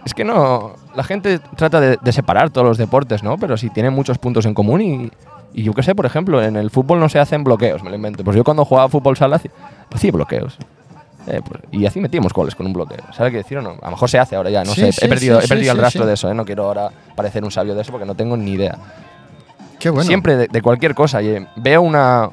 es que no. La gente trata de, de separar todos los deportes, ¿no? Pero si tienen muchos puntos en común y, y yo qué sé, por ejemplo, en el fútbol no se hacen bloqueos, me lo invento. Pues yo cuando jugaba fútbol sala hacía, hacía bloqueos. Eh, pues, y así metíamos goles con un bloqueo. ¿Sabes qué decir o no? A lo mejor se hace ahora ya, no Sí, sé. sí, he perdido, sí, he perdido sí, el sí, rastro sí. de eso, ¿eh? No quiero ahora parecer un sabio de eso porque no tengo ni idea. Qué bueno. Siempre de, de cualquier cosa. y, eh, veo una,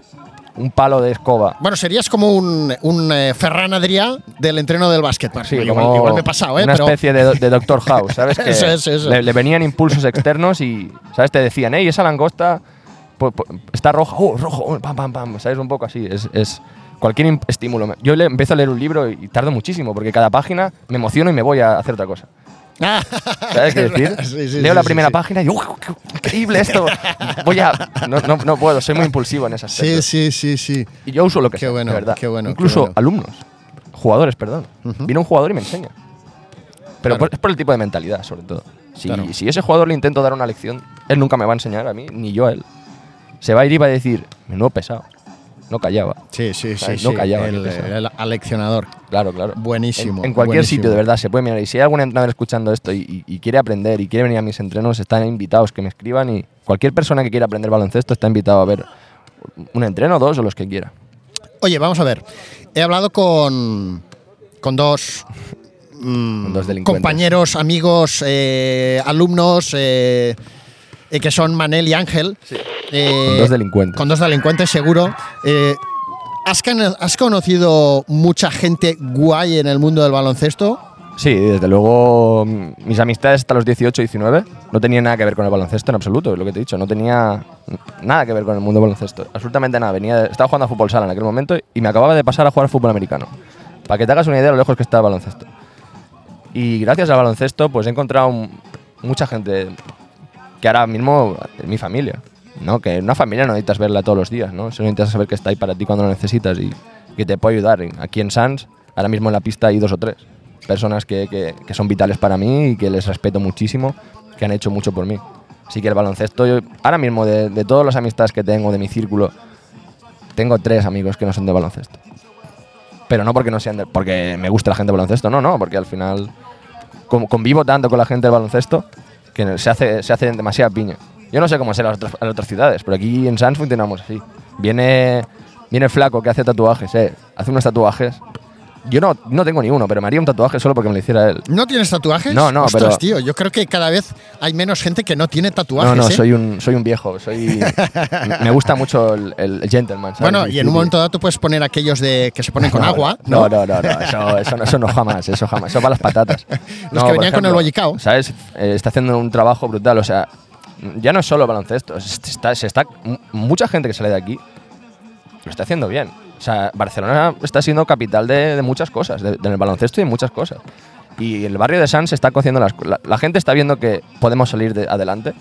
un palo de escoba. Bueno, serías como un, un eh, Ferran Adrià del entreno del básquet. Bueno, Sí, igual, me he pasado, ¿eh? Una Pero- especie de, de Doctor House, ¿sabes? Que Eso es, eso. Le, le venían impulsos externos y, ¿sabes? Te decían, hey, esa langosta está roja, oh, rojo, oh, pam, pam, pam, ¿sabes? Un poco así. Es, es cualquier estímulo. Yo le, empiezo a leer un libro y tardo muchísimo porque cada página me emociono y me voy a hacer otra cosa. ¿Sabes qué decir? Sí, sí, Leo sí, la primera página y "Uf, qué increíble esto. Voy a. No, no, no puedo, soy muy impulsivo en ese aspecto. Sí, sí, sí, sí. Y yo uso lo que Qué sea, bueno, de verdad. qué bueno, qué Incluso bueno. alumnos, jugadores, perdón. Viene un jugador y me enseña. Pero Claro. por- es por el tipo de mentalidad, sobre todo. Si, Claro. si ese jugador le intento dar una lección, él nunca me va a enseñar a mí, ni yo a él. Se va a ir y va a decir, menudo pesado. No callaba. Sí, sí, sí. No sí. callaba, el, aleccionador. Claro, claro. Buenísimo, En, en cualquier buenísimo. sitio, de verdad, se puede mirar. Y si hay algún entrenador escuchando esto y, y- y quiere aprender y quiere venir a mis entrenos, están invitados que me escriban. Y cualquier persona que quiera aprender baloncesto está invitado a ver un entreno, dos o los que quiera. Oye, vamos a ver. He hablado con, con dos, mm, compañeros, amigos, eh, alumnos eh, eh, que son Manel y Ángel. Eh, Con dos delincuentes. Con dos delincuentes, seguro. Eh, ¿has, ¿Has conocido mucha gente guay en el mundo del baloncesto? Sí, desde luego mm, mis amistades hasta los 18, 19 no tenían nada que ver con el baloncesto en absoluto, es lo que te he dicho, no tenía nada que ver con el mundo del baloncesto, absolutamente nada. Venía, estaba jugando a fútbol sala en aquel momento y me acababa de pasar a jugar a fútbol americano. Para que te hagas una idea de lo lejos que está el baloncesto. Y gracias al baloncesto pues he encontrado mucha gente que ahora mismo es mi familia. ¿No? Que una familia no necesitas verla todos los días, ¿no? Solo necesitas saber que está ahí para ti cuando lo necesitas y que te puede ayudar. Aquí en Sans, ahora mismo en la pista hay dos o tres personas que, que- son vitales para mí y que les respeto muchísimo, que han hecho mucho por mí. Así que el baloncesto, yo, ahora mismo de, de todas las amistades que tengo, de mi círculo, tengo tres amigos que no son de baloncesto. Pero no porque no sean de- porque me gusta la gente del baloncesto, no, no, porque al final con- convivo tanto con la gente del baloncesto que se hace, se hace demasiada piña. Yo no sé cómo será en las otras, en las otras ciudades, pero aquí en Sans funcionamos así. Viene, viene flaco que hace tatuajes, eh, hace unos tatuajes. Yo no, no tengo ni uno, pero me haría un tatuaje solo porque me lo hiciera él. ¿No tienes tatuajes? No, no, Ostras, pero- tío, yo creo que cada vez hay menos gente que no tiene tatuajes. No, no, ¿eh? soy un, soy un viejo, soy, me gusta mucho el, el gentleman. ¿sabes? Bueno, y en un momento dado tú puedes poner aquellos de que se ponen con agua, ¿no? No, no, no, no, Eso, eso no, eso no jamás, eso jamás, eso para las patatas. Los que venían con el bollicao. ¿Sabes? Eh, está haciendo un trabajo brutal, o sea, ya no es solo baloncesto, se está, se está, m- mucha gente que sale de aquí lo está haciendo bien. O sea, Barcelona está siendo capital de, de muchas cosas, de- del baloncesto y de muchas cosas. Y el barrio de Sans se está cociendo las la, la gente está viendo que podemos salir de adelante,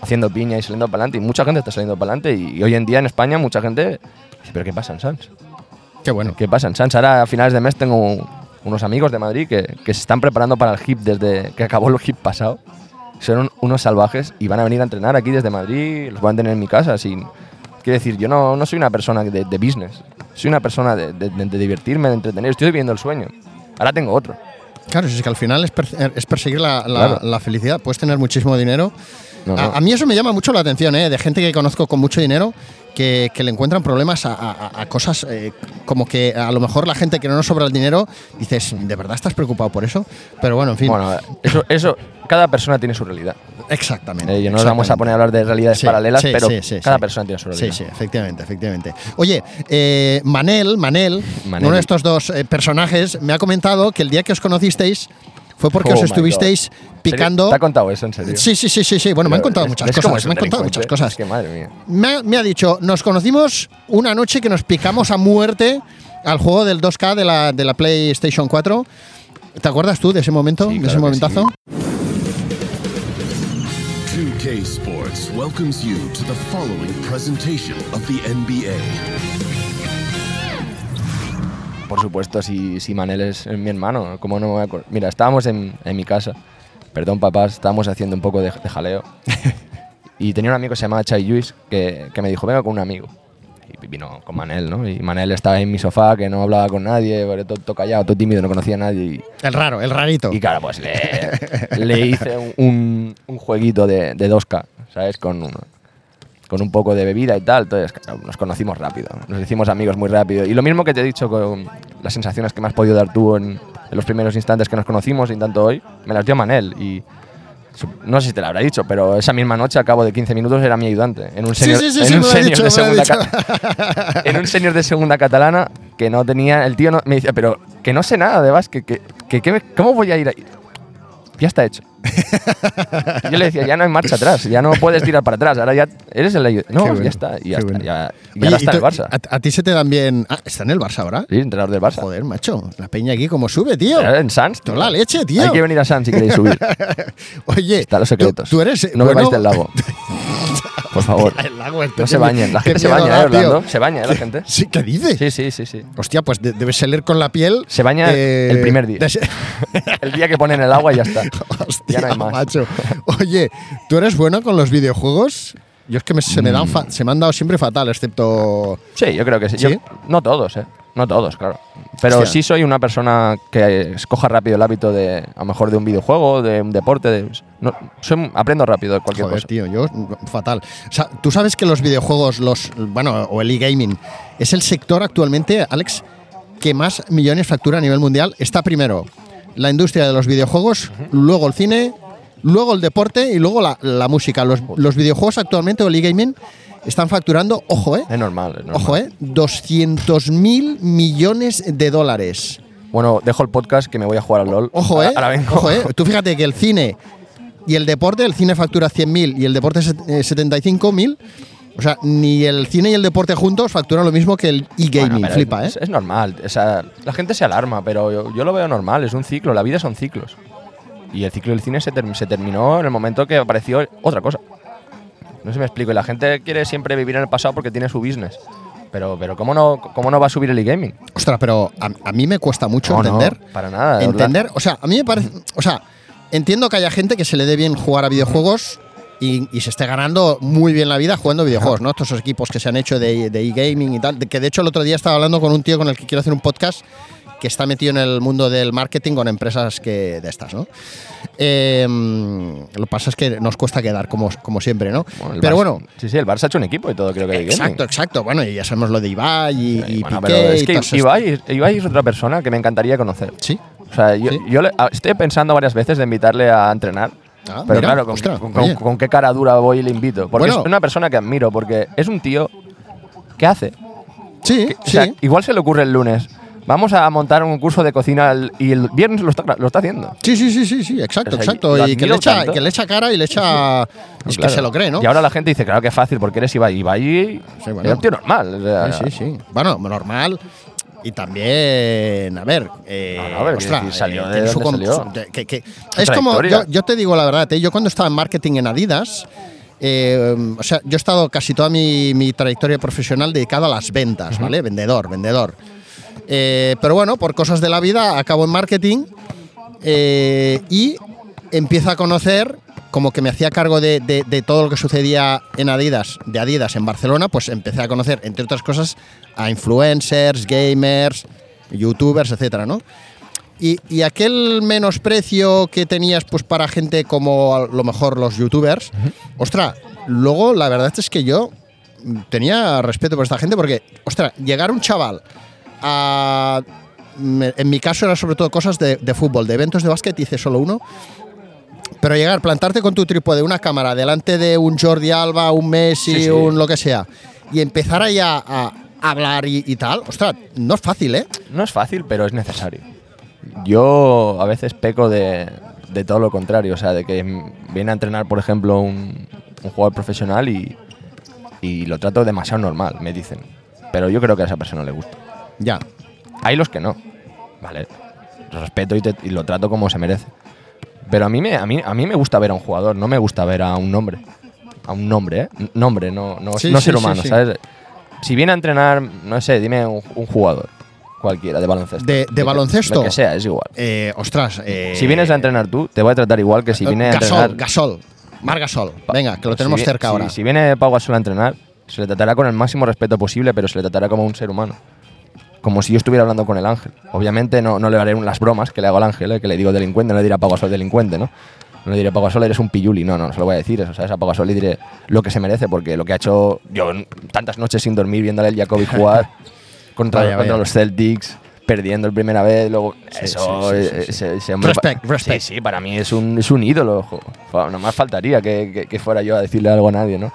haciendo piña y saliendo para adelante. Y mucha gente está saliendo para adelante. Y, y hoy en día en España mucha gente dice, ¿pero qué pasa en Sans? Qué bueno. ¿Qué pasa? En Sans ahora a finales de mes tengo unos amigos de Madrid que, que se están preparando para el hip desde que acabó el hip pasado. Son un- unos salvajes y van a venir a entrenar aquí desde Madrid, los van a tener en mi casa. Sin... Quiero decir, yo no, no soy una persona de, de business, soy una persona de, de- de divertirme, de entretener. Estoy viviendo el sueño. Ahora tengo otro. Claro, si es que al final es, per- es perseguir la, la- Claro. la felicidad. Puedes tener muchísimo dinero. No, a, a mí eso me llama mucho la atención, ¿eh? de gente que conozco con mucho dinero que, que le encuentran problemas a, a- a cosas eh, como que a lo mejor la gente que no nos sobra el dinero dices, ¿de verdad estás preocupado por eso? Pero bueno, en fin. Bueno, eso, eso, cada persona tiene su realidad. exactamente. Eh, yo no nos vamos a poner a hablar de realidades Sí, paralelas, sí, pero sí, cada persona tiene su realidad. Sí, sí, efectivamente, efectivamente. Oye, eh, Manel, Manel, Manel. uno de estos dos personajes, me ha comentado que el día que os conocisteis fue porque Oh os my estuvisteis God. picando. ¿Te ha contado eso, en serio? Sí, sí, sí, sí, sí. Bueno, me han contado es- muchas es cosas. Me han contado muchas cosas. Es que madre mía. Me ha, me ha dicho, nos conocimos una noche que nos picamos a muerte al juego del 2K de la, de la PlayStation 4. ¿Te acuerdas tú de ese momento? Sí, de ese claro momentazo. sí. 2K Sports welcomes you to the following presentation of the NBA. Por supuesto, si, si Manel es mi hermano, ¿cómo no me voy a Mira, estábamos en, en mi casa, perdón papás, estábamos haciendo un poco de, de jaleo. y tenía un amigo que se llamaba Chai Luis que, que me dijo, venga con un amigo. Y vino con Manel, ¿no? Y Manel estaba en mi sofá, que no hablaba con nadie, todo, todo callado, todo tímido, no conocía a nadie. Y, El raro, el rarito. y claro, pues le, le hice un, un- jueguito de, de 2K, ¿sabes? Con, un- con un poco de bebida y tal. Entonces, claro, nos conocimos rápido. Nos hicimos amigos muy rápido. Y lo mismo que te he dicho con las sensaciones que me has podido dar tú en, en los primeros instantes que nos conocimos y tanto hoy, me las dio Manel. Y No sé si te lo habrá dicho, pero esa misma noche, al cabo de 15 minutos, era mi ayudante. En un Sí, senior, sí, sí, en sí, un senior dicho, de segunda dicho. ca- en un senior de segunda catalana que no tenía. El tío no- me decía, pero que no sé nada de básquet, que, que, que me- ¿cómo voy a ir ahí? Ya está hecho. Yo le decía, ya no hay marcha atrás, ya no puedes tirar para atrás, ahora ya eres el No, bueno, ya está, ya está. bueno. Ya, y Oye, ahora está tú- el Barça. A, a ti se te dan bien. Ah, ¿está en el Barça ahora? Sí, entrenador del Barça. Joder, macho. La peña aquí como sube, tío. Eh, En Sans. Toda la leche, tío. Hay que venir a Sans si queréis subir. Oye, Están los secretos. Tú, eres. No bueno, bebáis del lago. Por favor. No se bañen. La gente se baña, da, ¿eh, Orlando? tío. Se baña, ¿eh, la gente? Sí, ¿qué dices? Sí, sí, sí, sí. Hostia, pues de- debes salir con la piel. Se baña eh, el primer día. El día que ponen el agua y ya está. Hostia, ya no hay más. macho. Oye, ¿tú eres bueno con los videojuegos? Yo es que me- se, me Mm. dan fa- se me han dado siempre fatal, excepto. Sí, yo creo que sí. Yo- ¿Sí? no todos, ¿eh? No todos, claro. Pero Hostia. sí soy una persona que escoja rápido el hábito de, a lo mejor, de un videojuego, de un deporte. De, no, soy- aprendo rápido de cualquier Joder, cosa. tío, yo fatal. O sea, tú sabes que los videojuegos, los bueno, o el e-gaming, es el sector actualmente, Alex, que más millones factura a nivel mundial. Está primero la industria de los videojuegos, luego el cine, luego el deporte y luego la, la música. Los, los videojuegos actualmente o el e-gaming están facturando, ojo, eh, Es normal, es normal. ojo, eh, 200 mil millones de dólares. Bueno, dejo el podcast que me voy a jugar al LOL. Ojo, eh. Ahora vengo. Ojo, eh. Tú fíjate que el cine y el deporte, el cine factura 100.000 y el deporte set- eh, 75.000. O sea, ni el cine y el deporte juntos facturan lo mismo que el e-gaming. Bueno, Flipa, ¿eh? es, es normal. O sea, la gente se alarma, pero yo, yo lo veo normal. Es un ciclo. La vida son ciclos. Y el ciclo del cine se, ter- se terminó en el momento que apareció otra cosa. No sé si me explico. Y la gente quiere siempre vivir en el pasado porque tiene su business. Pero, pero ¿cómo, no, ¿cómo no va a subir el e-gaming? Ostras, pero a, a mí me cuesta mucho No, no, entender. para nada. de entender, o sea, a mí me parece. O sea, entiendo que haya gente que se le dé bien jugar a videojuegos. Y, y se esté ganando muy bien la vida jugando videojuegos, ¿no? Estos equipos que se han hecho de de e-gaming y tal. de que de hecho el otro día estaba hablando con un tío con el que quiero hacer un podcast que está metido en el mundo del marketing con empresas que de estas, ¿no? Eh, lo que pasa es que nos cuesta quedar como, como siempre, ¿no? Bueno, Pero Barça- bueno, Sí, sí, el Barça ha hecho un equipo y todo, creo que gaming. exacto, exacto. Bueno, y ya sabemos lo de Ibai y, y Bueno, Piqué pero es y que Ibai, Ibai es otra persona que me encantaría conocer. Sí. O sea, yo, Sí. yo le- a- estoy pensando varias veces de invitarle a entrenar. Ah, pero mira, claro, con, ostras, con- con- oye. con qué cara dura voy y le invito. Porque Bueno. es una persona que admiro, porque es un tío que hace. Sí, Que- o sí. sea, igual se le ocurre el lunes. Vamos a montar un curso de cocina el- y el viernes lo está, lo está haciendo. Sí, sí, sí, sí, sí, exacto, O sea, exacto. Y que le, echa, que le echa cara y le echa. es que Claro. se lo cree, ¿no? Y ahora la gente dice, claro que es fácil, porque eres Ibai. Ibai Sí, bueno. es un tío normal. o sea, Sí, sí, sí. Bueno, normal. Y también, a ver, eh, No, no, a ver, ostras, decir, salió eh, de su salió. de- que- que- es como, yo, yo te digo la verdad, eh, yo cuando estaba en marketing en Adidas, eh, o sea, yo he estado casi toda mi, mi trayectoria profesional dedicado a las ventas, ¿vale? Vendedor, vendedor. Eh, pero bueno, por cosas de la vida, acabo en marketing eh, y empiezo a conocer, como que me hacía cargo de, de- de todo lo que sucedía en Adidas, de Adidas en Barcelona, pues empecé a conocer, entre otras cosas, a influencers, gamers, youtubers, etcétera, ¿no? Y, y aquel menosprecio que tenías pues para gente como a lo mejor los youtubers, ostras, luego la verdad es que yo tenía respeto por esta gente porque, ostras, llegar un chaval a... En mi caso era sobre todo cosas de, de fútbol, de eventos de básquet hice solo uno, pero llegar, plantarte con tu trípode, una cámara, delante de un Jordi Alba, un Messi, Sí, sí. un lo que sea, y empezar ahí a, hablar y, y tal, ostras, no es fácil, ¿eh? No es fácil, pero es necesario. Yo a veces peco de, de todo lo contrario, o sea, de que viene a entrenar, por ejemplo, un, un jugador profesional y, y lo trato demasiado normal, me dicen. Pero yo creo que a esa persona le gusta. Ya. Hay los que no, ¿vale? Lo respeto y, te- y lo trato como se merece. Pero a mí, me, a, mí, a mí me gusta ver a un jugador, no me gusta ver a un nombre. A un nombre, ¿eh? Nombre, no, no, Sí, no sí, ser humano, sí. ¿sabes? Si viene a entrenar, no sé, dime un, un jugador, cualquiera, de baloncesto. De- de que- baloncesto. Lo que sea, es igual. Eh, ostras. eh, Si vienes a entrenar tú, te voy a tratar igual que si viene a Gasol, entrenar. Gasol. Mar Gasol. Venga, que lo Si tenemos vi- cerca si- ahora. Si viene Pau Gasol a entrenar, se le tratará con el máximo respeto posible, pero se le tratará como un ser humano. Como si yo estuviera hablando con el ángel. Obviamente no, no le haré las bromas que le hago al ángel, ¿eh? que le digo delincuente, no le diré a Pau Gasol delincuente, ¿no? No le diré Pau Gasol eres un pilluli, no, no, no se lo voy a decir eso, ¿sabes? A Pau Gasol le diré lo que se merece, porque lo que ha hecho yo tantas noches sin dormir viéndole el Jacobi jugar contra, Vaya, contra vaya. los Celtics, perdiendo el primera vez, luego eso, sí, sí, sí, eh, sí. ese- ese hombre Respect, respect. Sí, sí, para mí es un, es un ídolo. jo. Fa- No más faltaría que, que- que fuera yo a decirle algo a nadie, ¿no?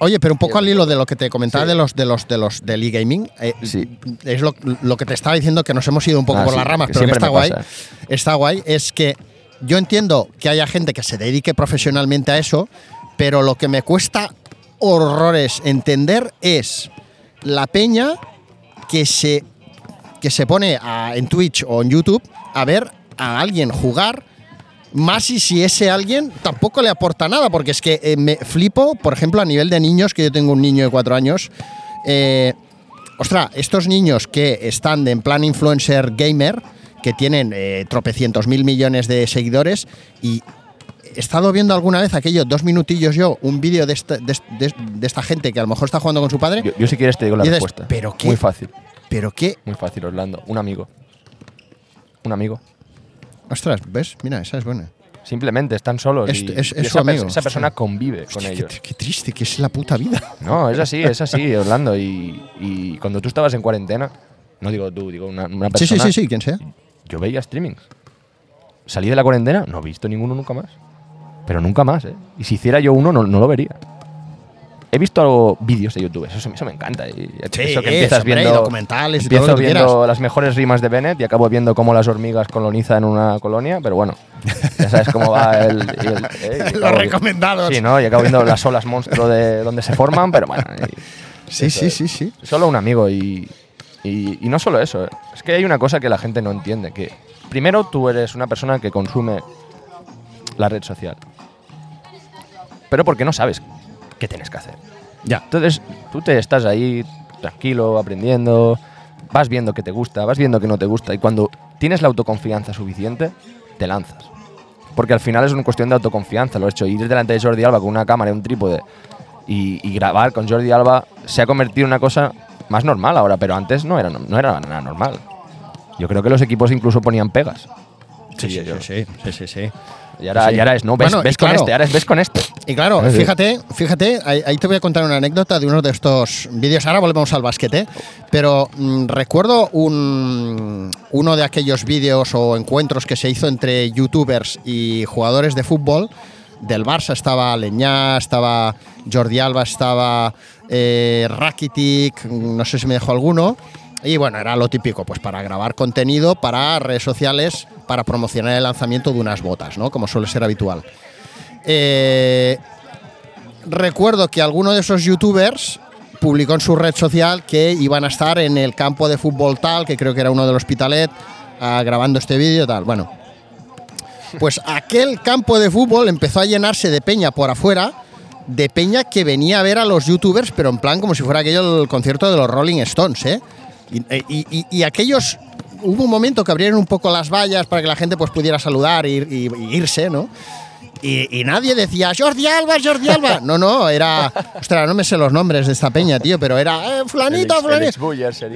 Oye, pero un poco al hilo de lo que te comentaba Sí. de los de los de los del e-gaming, eh, Sí. es lo, lo que te estaba diciendo que nos hemos ido un poco Ah, por sí, las ramas, que pero que está guay. pasa. Está guay, es que yo entiendo que haya gente que se dedique profesionalmente a eso, pero lo que me cuesta horrores entender es la peña que se que se pone a- en Twitch o en YouTube a ver a alguien jugar más y si ese alguien tampoco le aporta nada, porque es que eh, me flipo, por ejemplo, a nivel de niños, que yo tengo un niño de cuatro años. Eh, ostras, estos niños que están de en plan influencer gamer, que tienen eh, tropecientos mil millones de seguidores, y he estado viendo alguna vez aquellos dos minutillos yo, un vídeo de esta, de, de- de esta gente que a lo mejor está jugando con su padre, Yo, yo si quieres te digo la dices, respuesta. ¿pero qué? Muy fácil, pero qué. muy fácil, Orlando. Un amigo. Un amigo. Ostras, ¿ves? Mira, esa es buena. Simplemente están solos. Es- y, es- esa, pers- amigo. esa persona convive con Hostia, ellos. qué triste, que es la puta vida. No, es así, es así, Orlando. Y, y cuando tú estabas en cuarentena, no digo tú, digo una, una Sí, sí, persona. sí, sí, quien sea. Yo veía streamings. Salí de la cuarentena, no he visto ninguno nunca más. Pero nunca más, ¿eh? Y si hiciera yo uno, no, no lo vería. He visto vídeos de YouTube, eso, eso me encanta. Y eso que empiezas y viendo. documentales y todo empiezo lo que tú viendo quieras. las mejores rimas de Bennett y acabo viendo cómo las hormigas colonizan una colonia, pero bueno, ya sabes cómo va el. y el- eh, Los recomendados. Sí, ¿no? Y acabo viendo las olas monstruo de donde se forman, pero bueno. y- Sí, eso sí, es. sí, sí. Solo un amigo y, y, y no solo eso. eh. Es que hay una cosa que la gente no entiende. Que primero tú eres una persona que consume la red social. Pero porque no sabes qué tienes que hacer. Ya. Entonces tú te estás ahí tranquilo, aprendiendo, vas viendo que te gusta, vas viendo que no te gusta. Y cuando tienes la autoconfianza suficiente, te lanzas. Porque al final es una cuestión de autoconfianza. Lo he hecho. Ir delante de Jordi Alba con una cámara y un trípode y, y grabar con Jordi Alba se ha convertido en una cosa más normal ahora, pero antes no era, no era nada normal. Yo creo que los equipos incluso ponían pegas. Sí, sí, sí, sí, sí, sí. Y ahora, y ahora es, no, ves, con este, ahora es, ves con este. Y claro, fíjate, fíjate, ahí, te voy a contar una anécdota de uno de estos vídeos. Ahora volvemos al basquete, pero mm, recuerdo un, uno de aquellos vídeos o encuentros que se hizo entre youtubers y jugadores de fútbol. Del Barça estaba Leñá, estaba Jordi Alba, estaba eh, Rakitic, no sé si me dejó alguno. Y bueno, era lo típico, pues para grabar contenido para redes sociales, para promocionar el lanzamiento de unas botas, ¿no? Como suele ser habitual. Eh, recuerdo que alguno de esos youtubers publicó en su red social que iban a estar en el campo de fútbol tal, que creo que era uno del Hospitalet, ah, grabando este vídeo tal. Bueno, pues aquel campo de fútbol empezó a llenarse de peña por afuera, de peña que venía a ver a los youtubers, pero en plan como si fuera aquello el concierto de los Rolling Stones, ¿eh? Y, y- y- y aquellos... Hubo un momento que abrieron un poco las vallas para que la gente pues pudiera saludar y, y- y irse, ¿no? Y, y nadie decía Jordi Alba, Jordi Alba. No, no, era. Ostras, no me sé los nombres de esta peña, tío, pero era. Eh, fulanito, fulanito.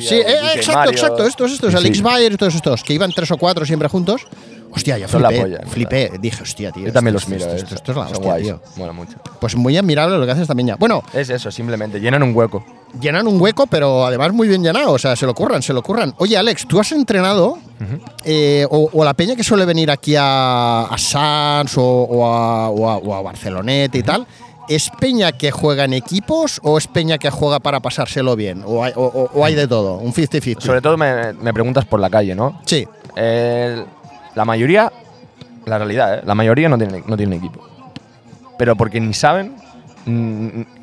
Sí, eh, exacto, exacto. Estos, estos, Alex Bayer y todos estos, que iban tres o cuatro siempre juntos. Hostia, ya flipé. polla, flipé. Dije, hostia, tío. Yo también esto- los miro. Esto, eh, esto- esto es la hostia, guays, tío. Mola mucho. Pues muy admirable lo que hace esta peña. Bueno, Es eso, simplemente. Llenan un hueco. llenan un hueco, pero además muy bien llenado. O sea, se lo curran, se lo curran. Oye, Alex, ¿tú has entrenado? eh, o, o la peña que suele venir aquí a, a Sans o, o a, o a- o a Barceloneta y tal. ¿Es peña que juega en equipos o es peña que juega para pasárselo bien? ¿O hay, o- o- o hay de todo? Un 50-50. Sobre todo me, me preguntas por la calle, ¿no? Sí. El- la mayoría, la realidad, ¿eh? la mayoría no tienen, no tienen equipo. Pero porque ni saben,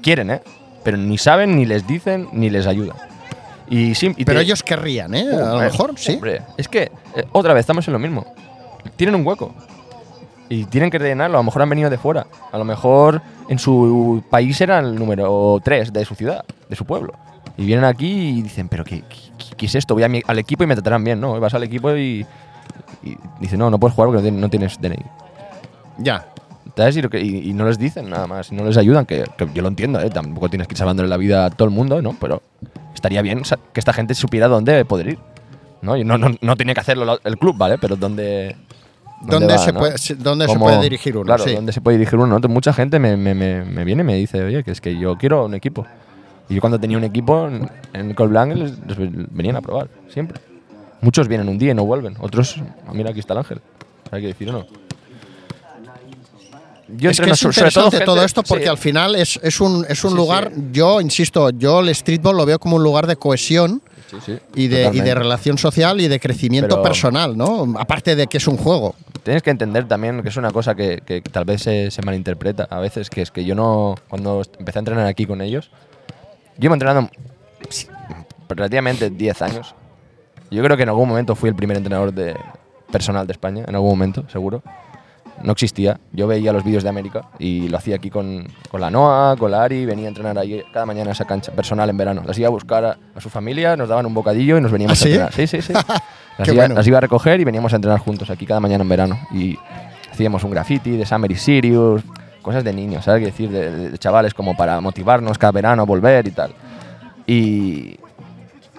quieren, ¿eh? Pero ni saben, ni les dicen, ni les ayudan. Y, Pero te- ellos querrían, ¿eh? a lo Hombre, mejor, sí. hombre, es que, eh, otra vez, estamos en lo mismo. Tienen un hueco. Y tienen que rellenarlo. A lo mejor han venido de fuera. A lo mejor en su país era el número 3 de su ciudad, de su pueblo. Y vienen aquí y dicen, ¿pero qué, qué- qué es esto? Voy a mi- al equipo y me tratarán bien, ¿no? Vas al equipo y, y dicen, no, no puedes jugar porque no tienes- DNI. Ya. ¿Sabes? Y, lo que- y- y no les dicen nada más, no les ayudan, que, que yo lo entiendo, ¿eh? tampoco tienes que ir salvándole la vida a todo el mundo, ¿no? Pero estaría bien que esta gente supiera dónde poder ir. ¿no? Y no, no, no tenía que hacerlo el club, ¿vale? Pero dónde. ¿Dónde, va, se, no? puede, dónde se puede dirigir uno? Claro, sí. dónde se puede dirigir uno. ¿no? Entonces, mucha gente me, me- me- me viene y me dice, oye, que es que yo quiero un equipo. Y yo cuando tenía un equipo en, en Col Blanc les, les venían a probar, siempre. Muchos vienen un día y no vuelven. Otros, ah, mira, aquí está el ángel. Hay que decir o no. Yo es que es so- sobre todo, todo, esto porque sí. al final es, es un, es un Sí, lugar, sí. yo insisto, yo el streetball lo veo como un lugar de cohesión y de, y de relación social y de crecimiento Pero- personal, ¿no? Aparte de que es un juego. Tienes que entender también que es una cosa que, que tal vez se, se malinterpreta a veces, que es que yo no, cuando empecé a entrenar aquí con ellos, yo llevo entrenando sí, relativamente 10 años. Yo creo que en algún momento fui el primer entrenador de personal de España, en algún momento, seguro. No existía. Yo veía los vídeos de América y lo hacía aquí con, con la Noa, con la Ari, venía a entrenar ahí cada mañana a esa cancha personal en verano. Las iba a buscar a, a su familia, nos daban un bocadillo y nos veníamos ¿Ah, a entrenar. Sí, sí, sí. Las iba, bueno. las iba a recoger y veníamos a entrenar juntos aquí cada mañana en verano. Y hacíamos un graffiti de Summer y Sirius, cosas de niños, ¿sabes? decir, de, de- de chavales como para motivarnos cada verano a volver y tal. Y,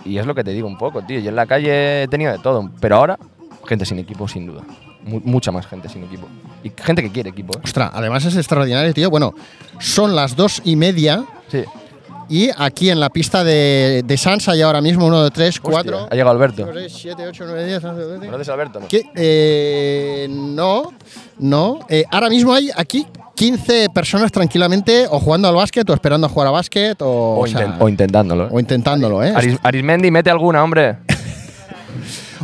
y es lo que te digo un poco, tío. Yo en la calle he tenido de todo, pero ahora, gente sin equipo, sin duda. Mu- mucha más gente sin equipo. Y gente que quiere equipo, ¿eh? Ostras, además es extraordinario, tío. Bueno, son las dos y media Sí. Y aquí en la pista de, de Sans hay ahora mismo uno, dos, tres, Hostia, cuatro, ha llegado Alberto. cinco, seis, siete, ocho, nueve, diez, once, doce. ¿Conoces a Alberto? No? Eh, no, no. Eh, ahora mismo hay aquí 15 personas tranquilamente o jugando al básquet o esperando a jugar a básquet o, O, o sea, inten- o intentándolo. ¿eh? o intentándolo, ¿eh? Aris- Arismendi, mete alguna, hombre.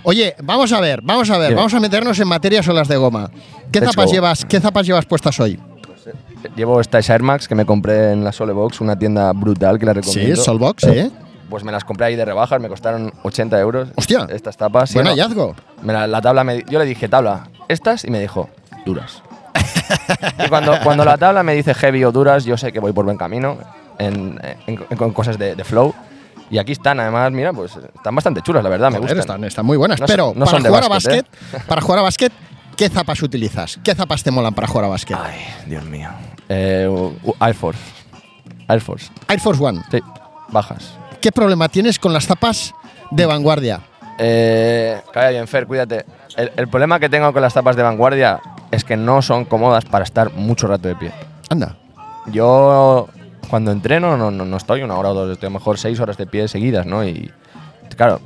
Oye, vamos a ver, vamos a ver, Dime. vamos a meternos en materias olas de goma. ¿Qué Let's zapas go. llevas? ¿Qué zapas llevas puestas hoy? Llevo estas Air Max que me compré en la Solebox, una tienda brutal que la Sí, recomiendo. Solbox, ¿eh? Pues me las compré ahí de rebajas, me costaron 80 euros. Hostia. Estas tapas. sí, Buen hallazgo. Me la, la tabla me, yo le dije, tabla, estas, y me dijo, duras. y cuando, cuando la tabla me dice heavy o duras, yo sé que voy por buen camino en, en- en- con cosas de, de flow. Y aquí están, además, mira, pues están bastante chulas, la verdad, me Joder, gustan. están, están muy buenas. No son- pero no para son de jugar a básquet, básquet, para jugar a básquet, ¿qué zapas utilizas? ¿Qué zapas te molan para jugar a básquet? Ay, Dios mío. Eh, Air Force. Air Force. Air Force One. Sí, bajas. ¿Qué problema tienes con las zapas de vanguardia? Eh, calla bien, Fer, cuídate. El, el problema que tengo con las tapas de vanguardia es que no son cómodas para estar mucho rato de pie. Anda. Yo cuando entreno no, no, no estoy una hora o dos, estoy a lo mejor seis horas de pie seguidas, ¿no? Y claro,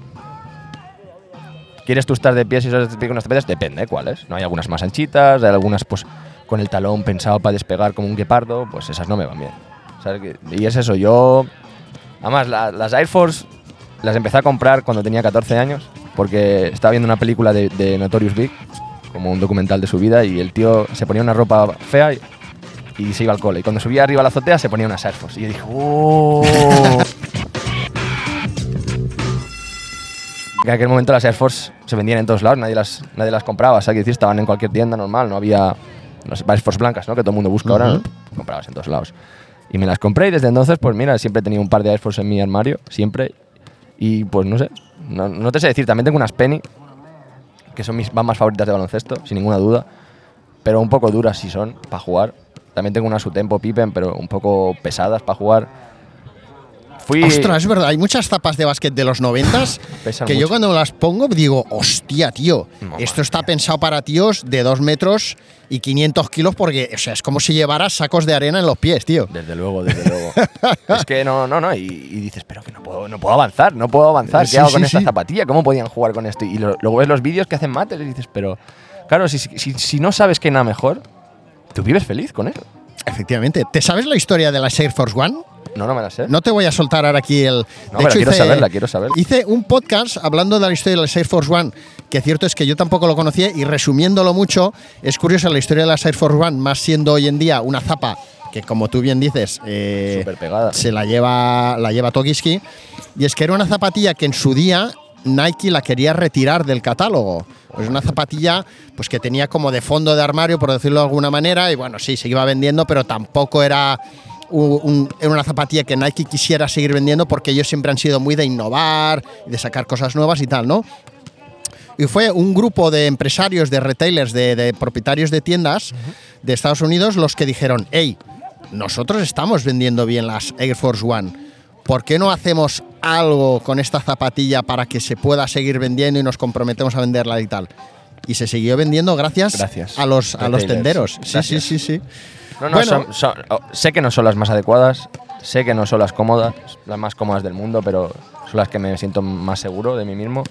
¿quieres tú estar de pie seis horas de pie con unas zapatillas? Depende cuáles. ¿no? Hay algunas más anchitas, hay algunas pues con el talón pensado para despegar como un guepardo, pues esas no me van bien. ¿Sabes? Y es eso, yo... Además, la- las Air Force las empecé a comprar cuando tenía 14 años, porque estaba viendo una película de, de Notorious Big, como un documental de su vida, y el tío se ponía una ropa fea y, y se iba al cole. Y cuando subía arriba a la azotea se ponía unas Air Force. Y yo dije, ¡oh! en aquel momento las Air Force se vendían en todos lados, nadie las, nadie las compraba, ¿sabes? qué decir, estaban en cualquier tienda normal, no había las Air Force blancas, ¿no? Que todo el mundo busca ahora, Ujú. ¿no? comprabas en todos lados. Y me las compré y desde entonces, pues mira, siempre he tenido un par de Air Force en mi armario, siempre. Y pues no sé, no, no te sé decir, también tengo unas Penny, que son mis más favoritas de baloncesto, sin ninguna duda, pero un poco duras si son para jugar. También tengo unas Utempo Pippen, pero un poco pesadas para jugar. Fui, Ostras, es verdad, hay muchas zapas de básquet de los noventas que yo cuando las pongo digo, hostia, tío, No, esto está mía. pensado para tíos de 2 metros y 500 kilos porque, o sea, es como si llevaras sacos de arena en los pies, tío. Desde luego, desde luego. es que no, no, no. Y, y dices, pero que no puedo, no puedo avanzar, no puedo avanzar. ¿Qué Sí, hago sí, con esta zapatilla? ¿Cómo podían jugar con esto? Y lo- luego ves los vídeos que hacen mates y dices, pero claro, si, si, si no sabes que hay nada mejor, tú vives feliz con eso. Efectivamente. ¿Te sabes la historia de la Air Force One? No, no me la sé. No te voy a soltar ahora aquí el. No, pero quiero saberla, quiero saberla. Hice un podcast hablando de la historia de la Air Force One, que cierto es que yo tampoco lo conocía y resumiéndolo mucho, es curioso la historia de la Air Force One, más siendo hoy en día una zapa que, como tú bien dices, eh, pegada. se la lleva, la lleva Tokiski. Y es que era una zapatilla que en su día Nike la quería retirar del catálogo. Es una zapatilla pues que tenía como de fondo de armario, por decirlo de alguna manera, y bueno, sí, se iba vendiendo, pero tampoco era un- una zapatilla que Nike quisiera seguir vendiendo porque ellos siempre han sido muy de innovar y de sacar cosas nuevas y tal, ¿no? Y fue un grupo de empresarios, de retailers, de, de propietarios de tiendas de Estados Unidos los que dijeron, hey, nosotros estamos vendiendo bien las Air Force One. ¿Por qué no hacemos algo con esta zapatilla para que se pueda seguir vendiendo y nos comprometemos a venderla y tal? Y se siguió vendiendo gracias, Gracias. a los, a los tenderos. Sí, sí, sí, sí. No, no, Bueno. son- son- oh, sé que no son las más adecuadas, sé que no son las cómodas, las más cómodas del mundo, pero son las que me siento más seguro de mí mismo.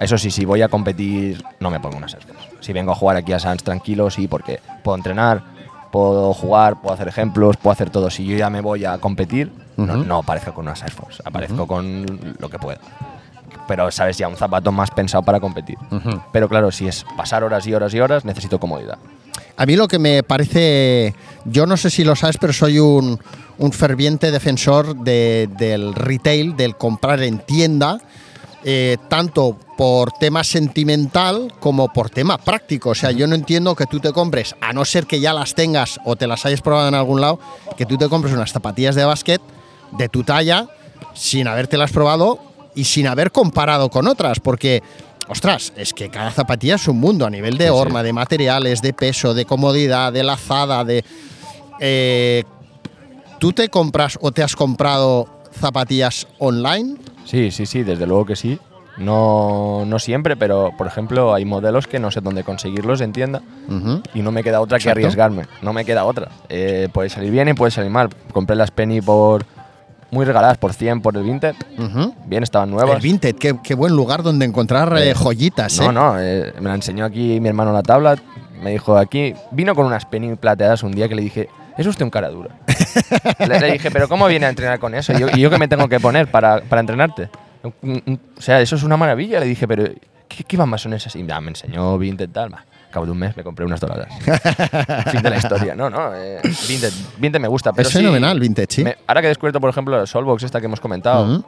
Eso sí, si voy a competir, no me pongo unas Air Force. Si vengo a jugar aquí a Sans tranquilo, sí, porque puedo entrenar, puedo jugar, puedo hacer ejemplos, puedo hacer todo. Si yo ya me voy a competir, no, Ujú. no aparezco con unas Air Force, aparezco con lo que pueda. Pero, sabes, ya un zapato más pensado para competir. Pero claro, si es pasar horas y horas y horas, necesito comodidad. A mí lo que me parece, yo no sé si lo sabes, pero soy un, un ferviente defensor de- del retail, del comprar en tienda, eh, tanto por tema sentimental como por tema práctico. O sea, yo no entiendo que tú te compres, a no ser que ya las tengas o te las hayas probado en algún lado, que tú te compres unas zapatillas de básquet de tu talla sin habértelas probado y sin haber comparado con otras, porque... Ostras, es que cada zapatilla es un mundo a nivel de Sí, sí. horma, de materiales, de peso, de comodidad, de lazada, de... eh, ¿Tú te compras o te has comprado zapatillas online? Sí, sí, sí, desde luego que sí. No, no siempre, pero por ejemplo hay modelos que no sé dónde conseguirlos en tienda y no me queda otra que arriesgarme. No me queda otra. Eh, puede salir bien y puede salir mal. Compré las Penny por muy regaladas por 100 por el Vinted. Ujú. Bien, estaban nuevas. El Vinted, qué, qué buen lugar donde encontrar eh, Eh, joyitas. No, ¿eh? no, eh, me la enseñó aquí mi hermano la tabla. Me dijo aquí, vino con unas Penny plateadas un día que le dije, es usted un cara dura. le, le dije, pero ¿cómo viene a entrenar con eso? ¿Y yo, y yo qué me tengo que poner para, para entrenarte? O sea, eso es una maravilla. Le dije, pero ¿qué, qué bambas son esas? Y ya, me enseñó Vinted tal. va. Cabo de un mes me compré unas doradas. fin de la historia. No, no, eh, Vinted, Vinted me gusta. Pero es sí, fenomenal Vinted, sí. me- ahora que he descubierto, por ejemplo, la Solbox esta que hemos comentado,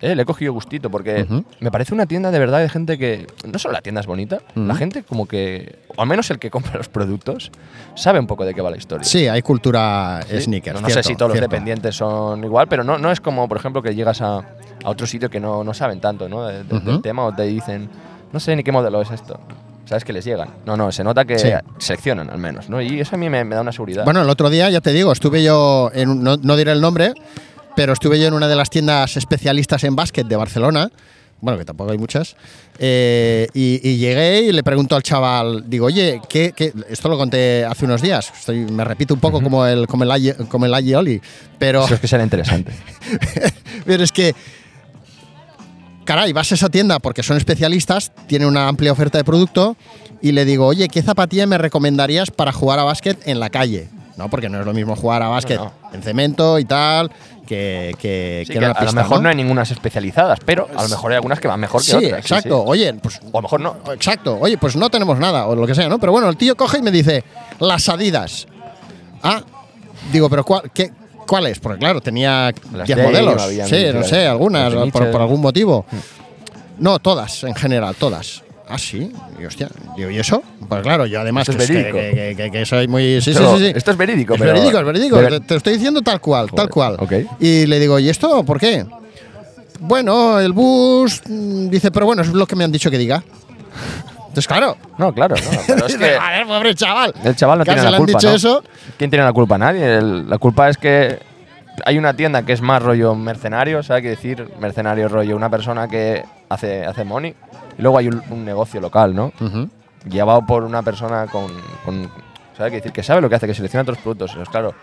eh, le he cogido gustito porque me parece una tienda de verdad de gente que. No solo la tienda es bonita, la gente como que. O al menos el que compra los productos, sabe un poco de qué va la historia. Sí, hay cultura Sí. sneakers. No, no sé si todos cierto. los dependientes son igual, pero no, no es como, por ejemplo, que llegas a, a otro sitio que no, no saben tanto ¿no? de- de- Ujú. del tema o te dicen, no sé ni qué modelo es esto. Sabes que les llegan. No, no, se nota que Sí. seleccionan al menos, ¿no? Y eso a mí me, me da una seguridad. Bueno, el otro día, ya te digo, estuve yo, en, no, no diré el nombre, pero estuve yo en una de las tiendas especialistas en básquet de Barcelona, bueno, que tampoco hay muchas, eh, y, y llegué y le pregunto al chaval, digo, oye, ¿qué, qué-?" esto lo conté hace unos días, estoy- me repito un poco como el, como el, como el Aye Oli, pero... Eso es que será interesante. Pero es que, caray, vas a esa tienda porque son especialistas, tienen una amplia oferta de producto y le digo, oye, ¿qué zapatilla me recomendarías para jugar a básquet en la calle? No, porque no es lo mismo jugar a básquet No, en cemento y tal que, que, Sí, que que a lo mejor ¿no? hay ninguna especializadas, pero a lo mejor hay algunas que van mejor que Sí, otras. sí, exacto. sí. Oye, pues O a lo mejor no. Exacto. Oye, pues no tenemos nada, o lo que sea, ¿no? Pero bueno, el tío coge y me dice, las Adidas. Ah, digo, pero ¿cuál, qué, cuál es? Porque claro, tenía Las 10 Dame, modelos. Sí, no sé, algunas, por, por algún motivo. No, todas, en general, todas. Ah, sí. Y hostia, digo, ¿y eso? Pues claro, yo además Esto es que, verídico. que, que- que- que soy muy... Sí, sí, sí, sí. esto es verídico, Es pero- verídico, es verídico. Te, te lo estoy diciendo tal cual, tal Joder, cual. ok. Y le digo, ¿y esto por qué? Bueno, el bus mm, dice, pero bueno, es lo que me han dicho que diga. Entonces, claro. No, claro, no. Pero es que A ver, pobre chaval. el chaval no tiene la le han culpa. dicho ¿no? eso. ¿Quién tiene la culpa? Nadie. El- la culpa es que hay una tienda que es más rollo mercenario, ¿sabes qué decir? Mercenario rollo, una persona que hace, hace money. Y luego hay un, un negocio local, ¿no? Ujú. Llevado por una persona con, con ¿sabes qué decir? Que sabe lo que hace, que selecciona otros productos. Pues claro,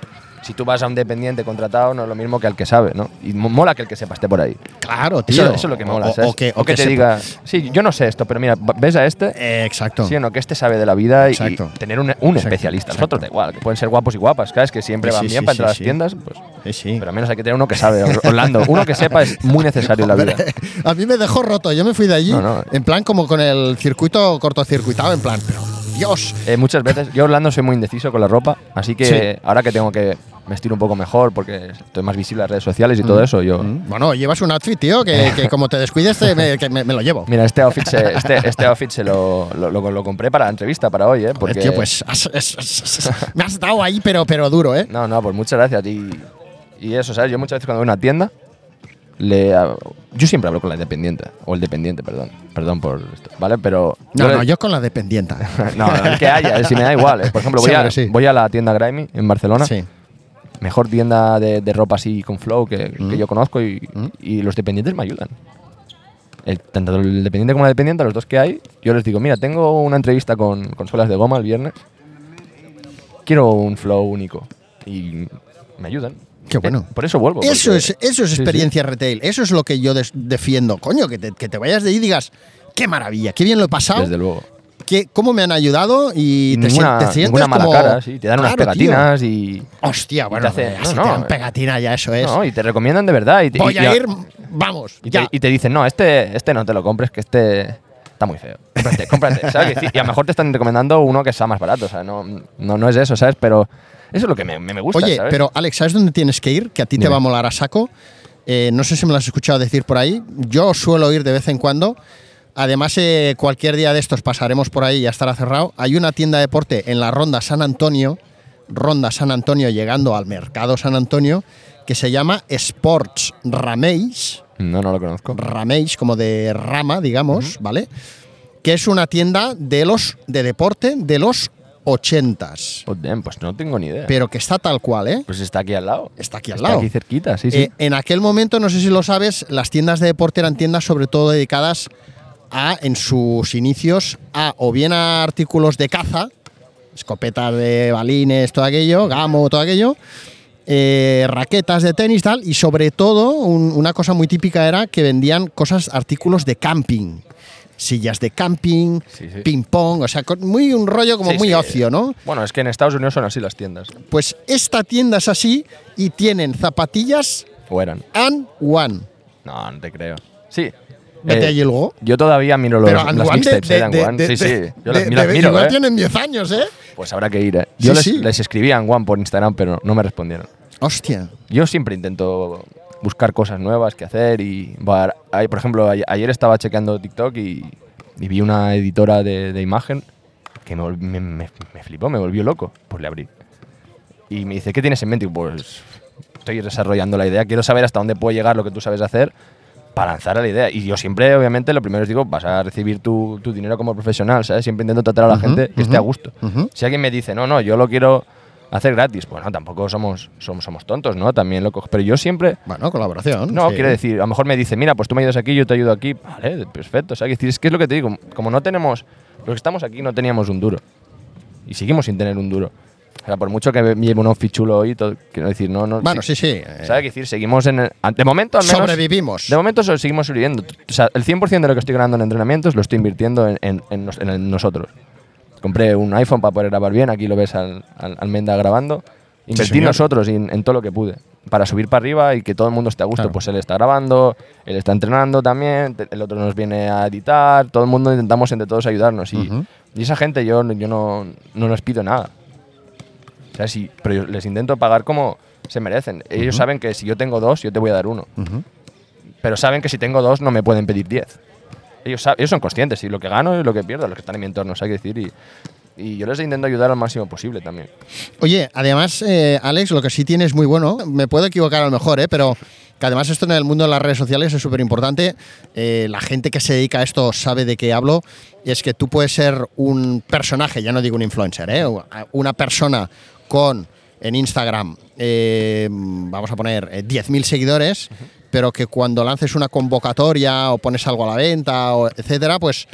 si tú vas a un dependiente contratado, no es lo mismo que al que sabe, ¿no? Y mo- mola que el que sepa esté por ahí. Claro, tío. Eso, eso es lo que mola, O, ¿sabes? o que, o que te diga, sí, yo no sé esto, pero mira, ves a este, Eh, exacto. Sí o no, que este sabe de la vida y, tener un, un especialista. exacto. Nosotros da igual, que pueden ser guapos y guapas, ¿sabes? Que siempre Sí, van sí, bien sí, para entrar a las tiendas, pues. Sí, sí. Pero al menos hay que tener uno que sabe. Or- Orlando, uno que sepa es muy necesario en la vida. A mí me dejó roto. Yo me fui de allí, No, no. en plan como con el circuito cortocircuitado, en plan, pero Dios. Eh, muchas veces, yo Orlando soy muy indeciso con la ropa, así que Sí. ahora que tengo que vestir un poco mejor porque estoy más visible en las redes sociales y todo eso, yo. Mm. Bueno, llevas un outfit, tío, que, que como te descuides, te- me, que me- me lo llevo. Mira, este outfit se, este, este outfit se lo, lo, lo- lo compré para la entrevista, para hoy, ¿eh? Porque, Joder, tío, pues has- has- has- me has dado ahí, pero, pero duro, ¿eh? No, no, pues muchas gracias. Y, y eso, ¿sabes? Yo muchas veces cuando voy a una tienda, le, yo siempre hablo con la dependiente, o el dependiente, perdón. Perdón por esto, ¿vale? Pero. No, le- no, yo con la dependienta. no, el que haya, eh, si me da igual. eh. Por ejemplo, Sí, voy, a, hombre, sí. voy a la tienda Grimy en Barcelona. Sí. Mejor tienda de, de ropa así con flow que, Mm. que yo conozco y, y los dependientes me ayudan. El- tanto el dependiente como la dependiente, los dos que hay, yo les digo, mira, tengo una entrevista con, con suelas de goma el viernes. Quiero un flow único. y me ayudan. Qué bueno. Eh, por eso vuelvo. Eso porque- es, eso es Sí, sí. experiencia retail. Eso es lo que yo defiendo. Coño, que te, que te vayas de ahí y digas, qué maravilla, qué bien lo he pasado. Desde luego. qué- cómo me han ayudado y te, ninguna, te sientes mala como... cara, sí. Te dan unas Claro, tío. pegatinas y. Hostia, bueno, hacen- ya no, si no, te dan eh. pegatina ya eso es. No, y te recomiendan de verdad. Y te, Voy y- a y- ir, vamos, Y ya. te, y te dicen, no, este, este no te lo compres, que este está muy feo. Cómprate, cómprate. ¿sabes? Y a lo mejor te están recomendando uno que sea más barato. O sea, no, no, no es eso, ¿sabes? Pero eso es lo que me, me gusta. Oye, ¿sabes? pero Alex, ¿sabes dónde tienes que ir? Que a ti te va a molar a saco. Eh, no sé si me lo has escuchado decir por ahí. Yo suelo ir de vez en cuando. Además, eh, cualquier día de estos pasaremos por ahí y ya estará cerrado. Hay una tienda de deporte en la Ronda San Antonio, Ronda San Antonio, llegando al Mercado San Antonio, que se llama Sports Rameis. No, no lo conozco. Rameis, como de rama, digamos, ¿vale? Que es una tienda de los de deporte de los 80s, Pues, pues no tengo ni idea. pero que está tal cual, ¿eh? pues está aquí al lado. Está aquí al Está lado. aquí cerquita, sí, sí. Eh, en aquel momento, no sé si lo sabes, las tiendas de deporte eran tiendas sobre todo dedicadas a, en sus inicios, a o bien a artículos de caza, escopetas de balines, todo aquello, gamo, todo aquello, eh, raquetas de tenis, tal, y sobre todo un- una cosa muy típica era que vendían cosas, artículos de camping. Sillas de camping, Sí, sí. ping pong, o sea, con- muy un rollo como Sí, muy ocio, ¿no? Bueno, es que en Estados Unidos son así las tiendas. Pues esta tienda es así y tienen zapatillas O eran. and one. No, no te creo. Sí. Vete Eh, allí luego. Yo todavía miro los, Pero mixtapes de, eh, de de- de- sí, sí. Yo las, miro, igual ¿eh? tienen 10 años, ¿eh? Pues habrá que ir, ¿eh? Yo Sí, les, sí. les escribí a One por Instagram, pero no me respondieron. Hostia. Yo siempre intento buscar cosas nuevas que hacer y, hay, por ejemplo, ayer estaba chequeando TikTok y, y vi una editora de, de imagen que me, vol- me, me- me flipó, me volvió loco. Pues le abrí. Y me dice, ¿qué tienes en mente? Y Pues estoy desarrollando la idea, quiero saber hasta dónde puede llegar lo que tú sabes hacer para lanzar a la idea. Y yo siempre, obviamente, lo primero es digo, vas a recibir tu, tu dinero como profesional, ¿sabes? Siempre intento tratar a la gente que esté a gusto. Si alguien me dice, no, no, yo lo quiero hacer gratis, pues no, tampoco somos, somos, somos tontos, ¿no? También lo cojo. Pero yo siempre, Bueno, colaboración. no, sí. quiero decir, a lo mejor me dice, mira, pues tú me ayudas aquí, yo te ayudo aquí. Vale, perfecto. O sea, es que es lo que te digo, como no tenemos, los que estamos aquí no teníamos un duro. Y seguimos sin tener un duro. O sea, por mucho que me lleve un outfit chulo hoy, todo, quiero decir, no, no. Bueno, sí, sí. eh, ¿Sabes? Quiero decir, seguimos en. el- de momento, al menos. Sobrevivimos. De momento seguimos sobreviviendo. O sea, el 100% de lo que estoy ganando en entrenamientos lo estoy invirtiendo en, en- en nos- en nosotros. Compré un iPhone para poder grabar bien, aquí lo ves al, al, al Menda grabando. Invertí nosotros en, en todo lo que pude. Para subir para arriba y que todo el mundo esté a gusto. Claro. Pues él está grabando, él está entrenando también, el otro nos viene a editar, todo el mundo intentamos entre todos ayudarnos. Y, esa gente yo, yo no, no les pido nada. O sea, sí, pero yo les intento pagar como se merecen. Ellos saben que si yo tengo dos, yo te voy a dar uno. Ujú. Pero saben que si tengo dos, no me pueden pedir diez. Ellos, ellos son conscientes y lo que gano y lo que pierdo, los que están en mi entorno, hay que decir. Y, y yo les intento ayudar al máximo posible también. Oye, además, eh, Alex, lo que sí tienes muy bueno, me puedo equivocar a lo mejor, ¿eh? pero que además esto en el mundo de las redes sociales es súper importante. la gente que se dedica a esto sabe de qué hablo. Y es que tú puedes ser un personaje, ya no digo un influencer, ¿eh? una persona con en Instagram, eh, vamos a poner eh, 10.000 seguidores, pero que cuando lances una convocatoria o pones algo a la venta, o etcétera, pues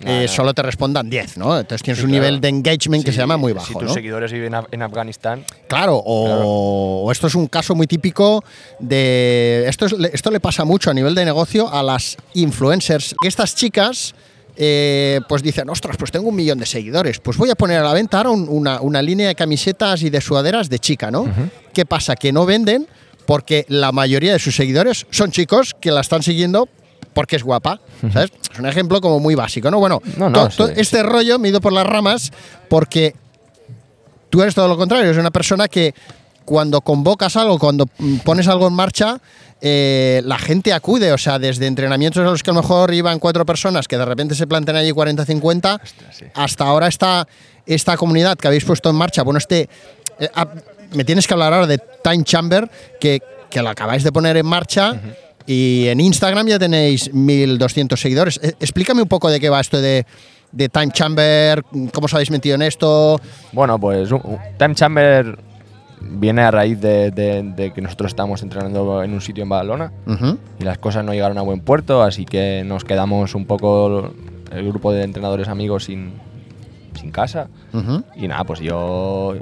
eh, solo te respondan 10, ¿no? Entonces tienes Sí, un claro. nivel de engagement que se llama muy Si bajo. tus ¿no? seguidores viven en Afganistán, Claro, o, o esto es un caso muy típico de. Esto, es- esto le pasa mucho a nivel de negocio a las influencers. Estas chicas. eh, pues dicen, ostras, pues tengo un millón de seguidores, pues voy a poner a la venta ahora un- una, una línea de camisetas y de sudaderas de chica, ¿no? ¿Qué pasa? Que no venden porque la mayoría de sus seguidores son chicos que la están siguiendo porque es guapa, ¿sabes? Es un ejemplo como muy básico, ¿no? Bueno, No, sí, este rollo me he ido por las ramas porque Tú eres todo lo contrario, eres una persona que cuando convocas algo, cuando pones algo en marcha, eh, la gente acude, o sea, desde entrenamientos a los que a lo mejor iban cuatro personas, que de repente se plantean allí 40, 50, sí. hasta ahora esta, esta comunidad que habéis puesto en marcha, bueno, este, eh, me tienes que hablar ahora de Time Chamber, que, que lo acabáis de poner en marcha. Y en Instagram ya tenéis 1.200 seguidores. Eh, explícame un poco de qué va esto de, de Time Chamber, cómo os habéis metido en esto. Bueno, pues Time Chamber viene a raíz de, de- de que nosotros estamos entrenando en un sitio en Badalona y las cosas no llegaron a buen puerto, así que nos quedamos un poco el grupo de entrenadores amigos sin, sin casa. Y nada, pues yo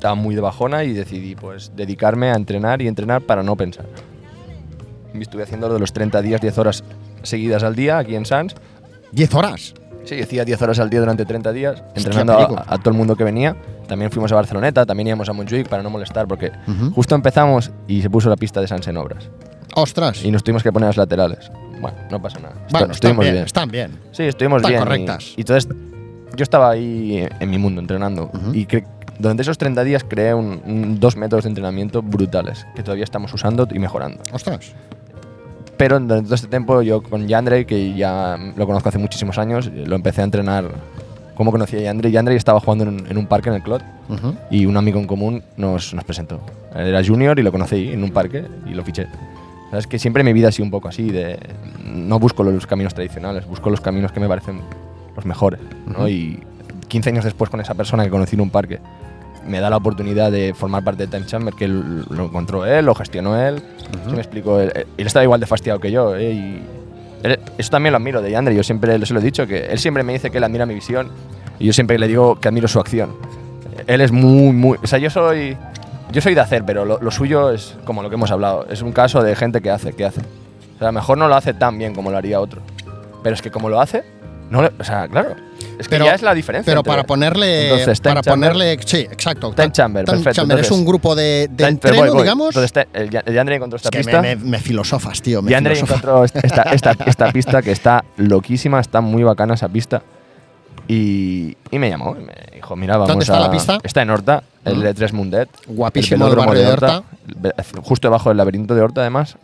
estaba muy de bajona y decidí pues dedicarme a entrenar y entrenar para no pensar. Y estuve haciendo lo de los 30 días, 10 horas seguidas al día aquí en Sans. ¿10 horas? Sí, hacía 10 horas al día durante 30 días, entrenando a, a todo el mundo que venía. También fuimos a Barceloneta, también íbamos a Montjuic para no molestar, porque Ujú. justo empezamos y se puso la pista de Sans en obras. Ostras. Y nos tuvimos que poner las laterales. Bueno, no pasa nada. Bueno, están estuvimos bien, bien. están bien. Sí, estuvimos Están bien. y- correctas. Y, entonces yo estaba ahí en mi mundo entrenando. Ujú. Y cre- durante esos 30 días creé un- un- dos métodos de entrenamiento brutales que todavía estamos usando y mejorando. Ostras. Pero durante todo este tiempo yo con Yandre, que ya lo conozco hace muchísimos años, lo empecé a entrenar. ¿Cómo conocí a Yandre? Yandre estaba jugando en un, en un parque en el Clot Ujú. y un amigo en común nos, nos presentó. Él Era junior y lo conocí en un parque y lo fiché. Sabes que siempre mi vida ha sido un poco así, de no busco los caminos tradicionales, busco los caminos que me parecen los mejores. ¿no? Y 15 años después con esa persona que conocí en un parque, me da la oportunidad de formar parte de Time Chamber, que lo encontró él, lo gestionó él. Sí me explico, él, él estaba igual de fastidiado que yo. ¿eh? Y él- eso también lo admiro de Yandre, yo siempre se lo he dicho, que él siempre me dice que él admira mi visión y yo siempre le digo que admiro su acción. Él es muy, muy... O sea, yo soy... Yo soy de hacer, pero lo, lo suyo es como lo que hemos hablado. Es un caso de gente que hace, que hace. O sea, a lo mejor no lo hace tan bien como lo haría otro. Pero es que como lo hace, no le- o sea, claro. Es que Pero- ya es la diferencia. Pero entre- para ponerle. Entonces, para Chamber- ponerle. Sí, exacto. Time Chamber, Time perfecto. Chamber es un grupo de, de entreno, voy, voy. digamos. Entonces, el, Ya- el Yandre encontró esta es que pista. me, me- me filosofas, tío. Me Y Andre filosofas. encontró esta, esta, esta pista que está loquísima, está muy bacana esa pista. Y, y me llamó, y me dijo, mira, vamos ¿Dónde está a- la pista? Está en Horta, el de Tres Mundet. Guapísimo el barrio de Horta. el ve- Justo debajo del laberinto de Horta, además,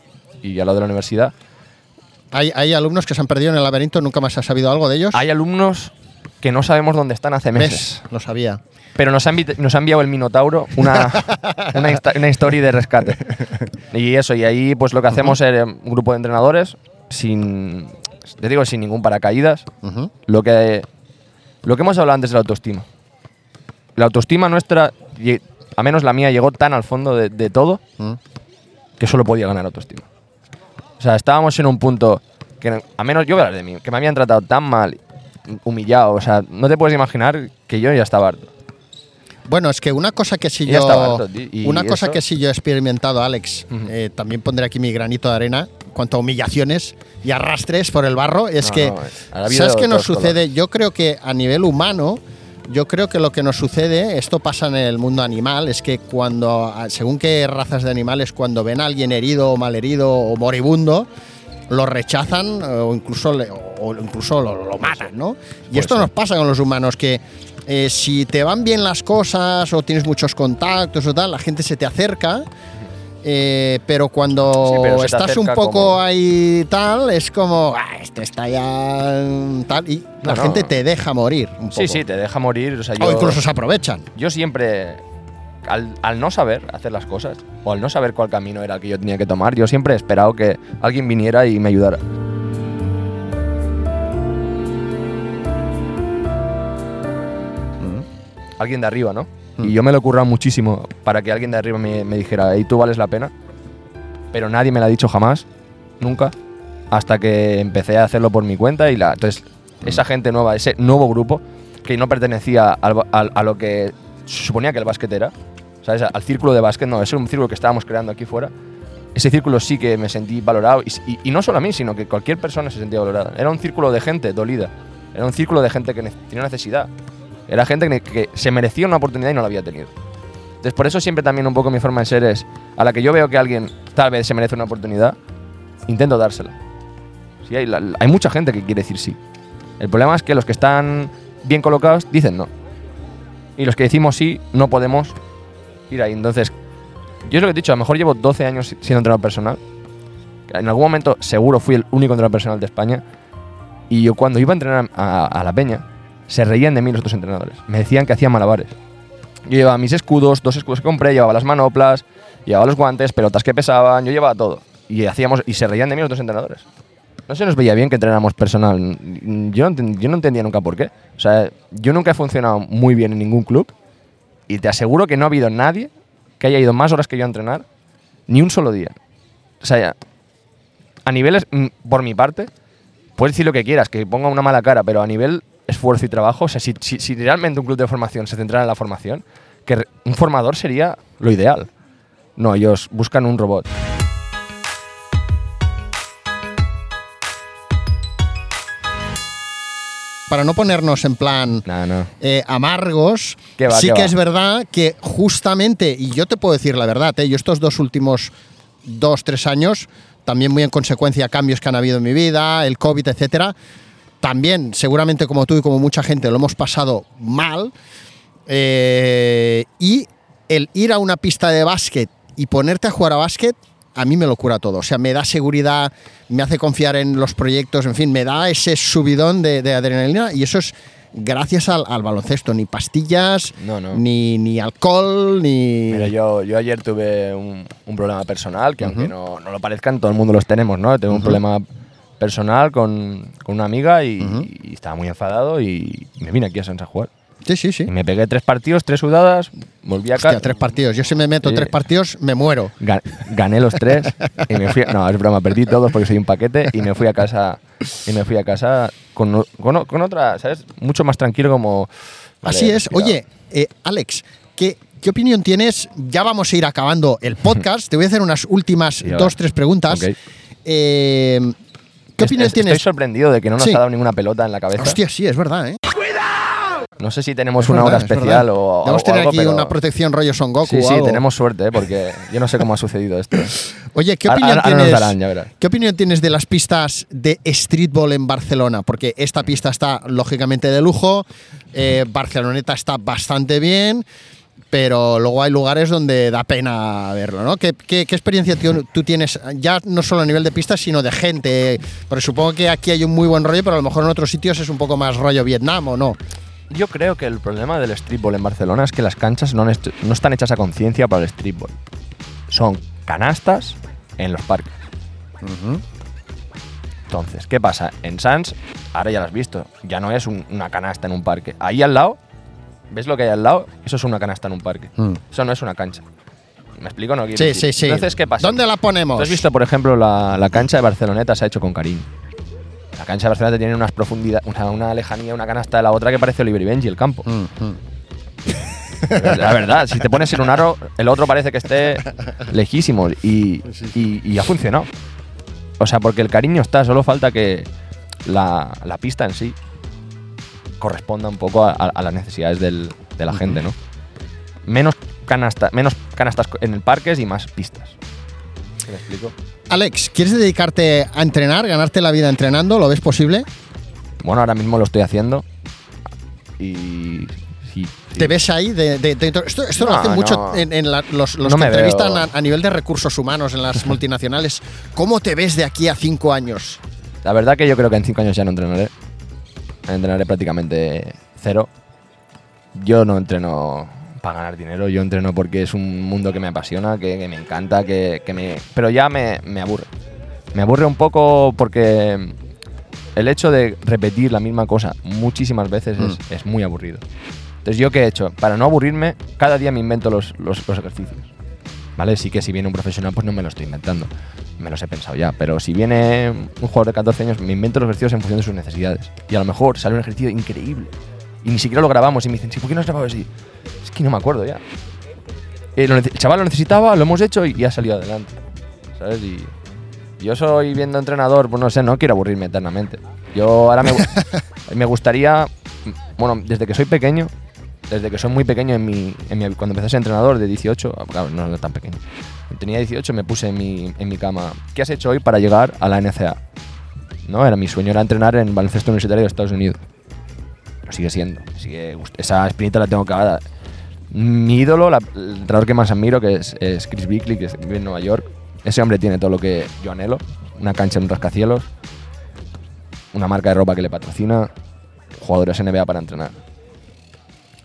y al lado de la universidad. Hay, hay alumnos que se han perdido en el laberinto, nunca más has sabido algo de ellos. Hay alumnos que no sabemos dónde están hace meses. ¿Ves? Lo sabía. Pero nos ha, nos ha enviado el Minotauro una, una, story de rescate. Y eso, y ahí pues lo que hacemos es eh, un grupo de entrenadores sin, te digo, sin ningún paracaídas. Lo que, lo que hemos hablado antes de la autoestima. La autoestima nuestra, a menos la mía, llegó tan al fondo de, de todo que solo podía ganar autoestima. O sea, estábamos en un punto que, a menos yo voy a hablar de mí, que me habían tratado tan mal, humillado, o sea, no te puedes imaginar que yo ya estaba harto. Bueno, es que una cosa que sí ya yo. harto, y una cosa eso- que sí yo he experimentado, Alex, Ujú. eh, también pondré aquí mi granito de arena, cuanto a humillaciones y arrastres por el barro, es No, que. no, ¿Sabes qué nos sucede? Yo creo que a nivel humano. Yo creo que lo que nos sucede, esto pasa en el mundo animal, es que cuando, a- según qué razas de animales, cuando ven a alguien herido o malherido o moribundo, lo rechazan eh, o incluso, le- o incluso lo, lo matan, ¿no? Y esto nos pasa con los humanos, que eh, si te van bien las cosas o tienes muchos contactos o tal, la gente se te acerca, eh, pero cuando Sí, pero estás un poco como- ahí tal, es como, "Ah, este está ya mm, tal, y la No, gente te deja morir un poco. Sí, sí, te deja morir. O sea, O yo, incluso se aprovechan. yo siempre, al, al no saber hacer las cosas, o al no saber cuál camino era el que yo tenía que tomar, yo siempre he esperado que alguien viniera y me ayudara. Alguien de arriba, ¿no? Y yo me lo he currado muchísimo para que alguien de arriba me, me dijera, hey, tú vales la pena. Pero nadie me lo ha dicho jamás, nunca, hasta que empecé a hacerlo por mi cuenta y la, entonces esa gente nueva, ese nuevo grupo que no pertenecía al ba- al- a lo que se suponía que el básquet era, ¿sabes? Al círculo de básquet, no, era un círculo que estábamos creando aquí fuera. Ese círculo sí que me sentí valorado y, y- y no solo a mí, sino que cualquier persona se sentía valorada. Era un círculo de gente dolida, era un círculo de gente que tenía necesidad, era gente que, se merecía una oportunidad y no la había tenido. Entonces, por eso siempre también un poco mi forma de ser es, a la que yo veo que alguien tal vez se merece una oportunidad, intento dársela. Sí, hay mucha gente que quiere decir sí. El problema es que los que están bien colocados dicen no. Y los que decimos sí, no podemos ir ahí. Entonces, yo es lo que he dicho, a lo mejor llevo 12 años siendo entrenador personal. En algún momento seguro fui el único entrenador personal de España. Y yo cuando iba a entrenar a, a la peña, se reían de mí los otros entrenadores. Me decían que hacía malabares. Yo llevaba mis escudos, dos escudos que compré, llevaba las manoplas, llevaba los guantes, pelotas que pesaban, yo llevaba todo. Y hacíamos y se reían de mí los dos entrenadores. No se nos veía bien que entrenáramos personal. Yo no, yo no entendía nunca por qué. O sea, yo nunca he funcionado muy bien en ningún club y te aseguro que no ha habido nadie que haya ido más horas que yo a entrenar ni un solo día. O sea, a niveles, mm, por mi parte, puedes decir lo que quieras, que ponga una mala cara, pero a nivel esfuerzo y trabajo, o sea, si, si- si realmente un club de formación se centrara en la formación, que un formador sería lo ideal. No, ellos buscan un robot. Para no ponernos en plan Nada, no. eh, amargos, va, sí que va. es verdad que justamente, y yo te puedo decir la verdad, eh, yo estos dos últimos dos, tres años, también muy en consecuencia a cambios que han habido en mi vida, el COVID, etcétera, también seguramente como tú y como mucha gente lo hemos pasado mal, eh, y el ir a una pista de básquet y ponerte a jugar a básquet, a mí me lo cura todo. O sea, me da seguridad, me hace confiar en los proyectos, en fin, me da ese subidón de, de adrenalina y eso es gracias al, al baloncesto. Ni pastillas, No, no. Ni, ni alcohol, ni... Mira, yo, yo ayer tuve un, un problema personal, que aunque no, no lo parezcan, todo el mundo los tenemos, ¿no? Tengo un problema personal con, con una amiga y, y estaba muy enfadado y me vine aquí a Sansa a jugar. Sí, sí, sí. Y me pegué tres partidos, tres sudadas, volví a casa. tres partidos. Yo si me meto Sí. tres partidos, me muero. Ga- gané los tres y me fui. No, es broma, perdí todos porque soy un paquete y me fui a casa. Y me fui a casa con, con, otra, ¿sabes? Mucho más tranquilo, como. vale, Así es. Oye, eh, Alex, ¿qué, ¿qué opinión tienes? Ya vamos a ir acabando el podcast. Te voy a hacer unas últimas Sí, a dos, tres preguntas. Ok. Eh, ¿Qué Es- opinión es- tienes? Estoy sorprendido de que no nos Sí. ha dado ninguna pelota en la cabeza. Hostia, sí, es verdad, ¿eh? No sé si tenemos Es una verdad, hora es especial verdad. o, Debemos o tener algo, aquí pero- una protección rollo Son Goku Sí, o sí, algo. tenemos suerte, ¿eh? porque yo no sé cómo ha sucedido esto. Oye, ¿qué opinión, tienes, darán. ¿qué opinión tienes de las pistas de streetball en Barcelona? Porque esta pista está lógicamente de lujo, eh, Barceloneta está bastante bien, pero luego hay lugares donde da pena verlo, ¿no? ¿Qué, qué- qué experiencia tú, tienes, ya no solo a nivel de pistas, sino de gente? Porque supongo que aquí hay un muy buen rollo, pero a lo mejor en otros sitios es un poco más rollo Vietnam, ¿o no? Yo creo que el problema del streetball en Barcelona es que las canchas no, est- no están hechas a conciencia para el streetball. Son canastas en los parques. Entonces, ¿qué pasa? En Sans, ahora ya lo has visto, ya no es un- una canasta en un parque. Ahí al lado, ¿ves lo que hay al lado? Eso es una canasta en un parque. Mm. Eso no es una cancha. ¿Me explico? No quiero Sí, decir. sí, sí. Entonces, ¿qué pasa? ¿Dónde la ponemos? ¿Tú has visto, por ejemplo, la, la cancha de Barceloneta se ha hecho con cariño? La cancha de Barceloneta tiene unas profundidades, una, una lejanía, una canasta de la otra que parece Oliver y Benji, el campo. Mm, mm. La verdad, si te pones en un aro, el otro parece que esté lejísimo y, y- y ha funcionado. O sea, porque el cariño está, solo falta que la, la pista en sí corresponda un poco a, las necesidades del- de la gente, ¿no? Menos, canasta, menos canastas en el parques y más pistas. ¿Me explico? Alex, ¿quieres dedicarte a entrenar, ganarte la vida entrenando? ¿Lo ves posible? Bueno, ahora mismo lo estoy haciendo y sí. sí. ¿Te ves ahí? De, de- de- esto esto lo hacen mucho no. en, en la- los, los No que entrevistan a, a nivel de recursos humanos en las multinacionales. ¿Cómo te ves de aquí a cinco años? La verdad que yo creo que en cinco años ya no entrenaré. Entrenaré prácticamente cero. Yo no entreno para ganar dinero, yo entreno porque es un mundo que me apasiona, que, que me encanta, que, que me... Pero ya me, me aburre. Me aburre un poco porque el hecho de repetir la misma cosa muchísimas veces es, es muy aburrido. Entonces, ¿yo qué he hecho? Para no aburrirme, cada día me invento los, los, los ejercicios. ¿Vale? Sí que si viene un profesional, pues no me lo estoy inventando. Me los he pensado ya. Pero si viene un jugador de 14 años, me invento los ejercicios en función de sus necesidades. Y a lo mejor sale un ejercicio increíble. Y ni siquiera lo grabamos. Y me dicen, sí, ¿por qué no has grabado así? Es que no me acuerdo ya. Eh, el chaval lo necesitaba, lo hemos hecho y, ha salido adelante. ¿Sabes? Y yo soy viendo entrenador, pues no sé, no quiero aburrirme eternamente. Yo ahora me, me gustaría, bueno, desde que soy pequeño, desde que soy muy pequeño, en mi, cuando empecé a ser entrenador de 18, ah, no era tan pequeño, tenía 18, me puse en mi, en mi cama, ¿qué has hecho hoy para llegar a la NCA? ¿No? Era mi sueño, era entrenar en baloncesto universitario de Estados Unidos. Lo sigue siendo, sigue esa espinita la tengo cagada. Mi ídolo, el entrenador que más admiro, que es, Chris Bickley, que vive en Nueva York. Ese hombre tiene todo lo que yo anhelo. Una cancha en un rascacielos, una marca de ropa que le patrocina, jugadores NBA para entrenar.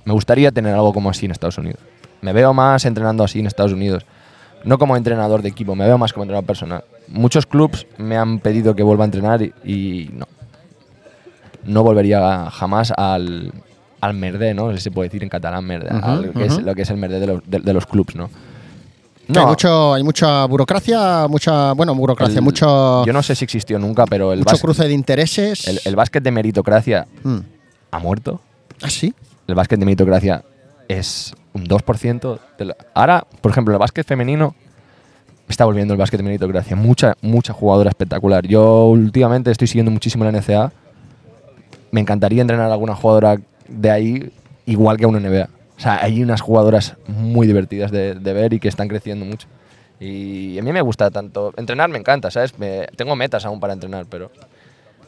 Me gustaría tener algo como así en Estados Unidos. Me veo más entrenando así en Estados Unidos. No como entrenador de equipo, me veo más como entrenador personal. Muchos clubs me han pedido que vuelva a entrenar y, y no. No volvería jamás al, al merdé, ¿no? Se puede decir en catalán que es, lo que es el merdé de los, de, de los clubs, ¿no? Que Hay, mucho, hay mucha burocracia, mucha, bueno, burocracia, el- mucho, Yo no sé si existió nunca, pero el, mucho cruce de intereses. el, el básquet de meritocracia Mm. ha muerto. ¿Ah, sí? El básquet de meritocracia es un 2%. de la- Ahora, por ejemplo, el básquet femenino está volviendo el básquet meritocracia. Mucha, mucha jugadora espectacular. Yo últimamente estoy siguiendo muchísimo la NCA. Me encantaría entrenar a alguna jugadora de ahí igual que a una NBA. O sea, hay unas jugadoras muy divertidas de, de ver y que están creciendo mucho. Y a mí me gusta tanto. Entrenar me encanta, ¿sabes? Tengo metas aún para entrenar, pero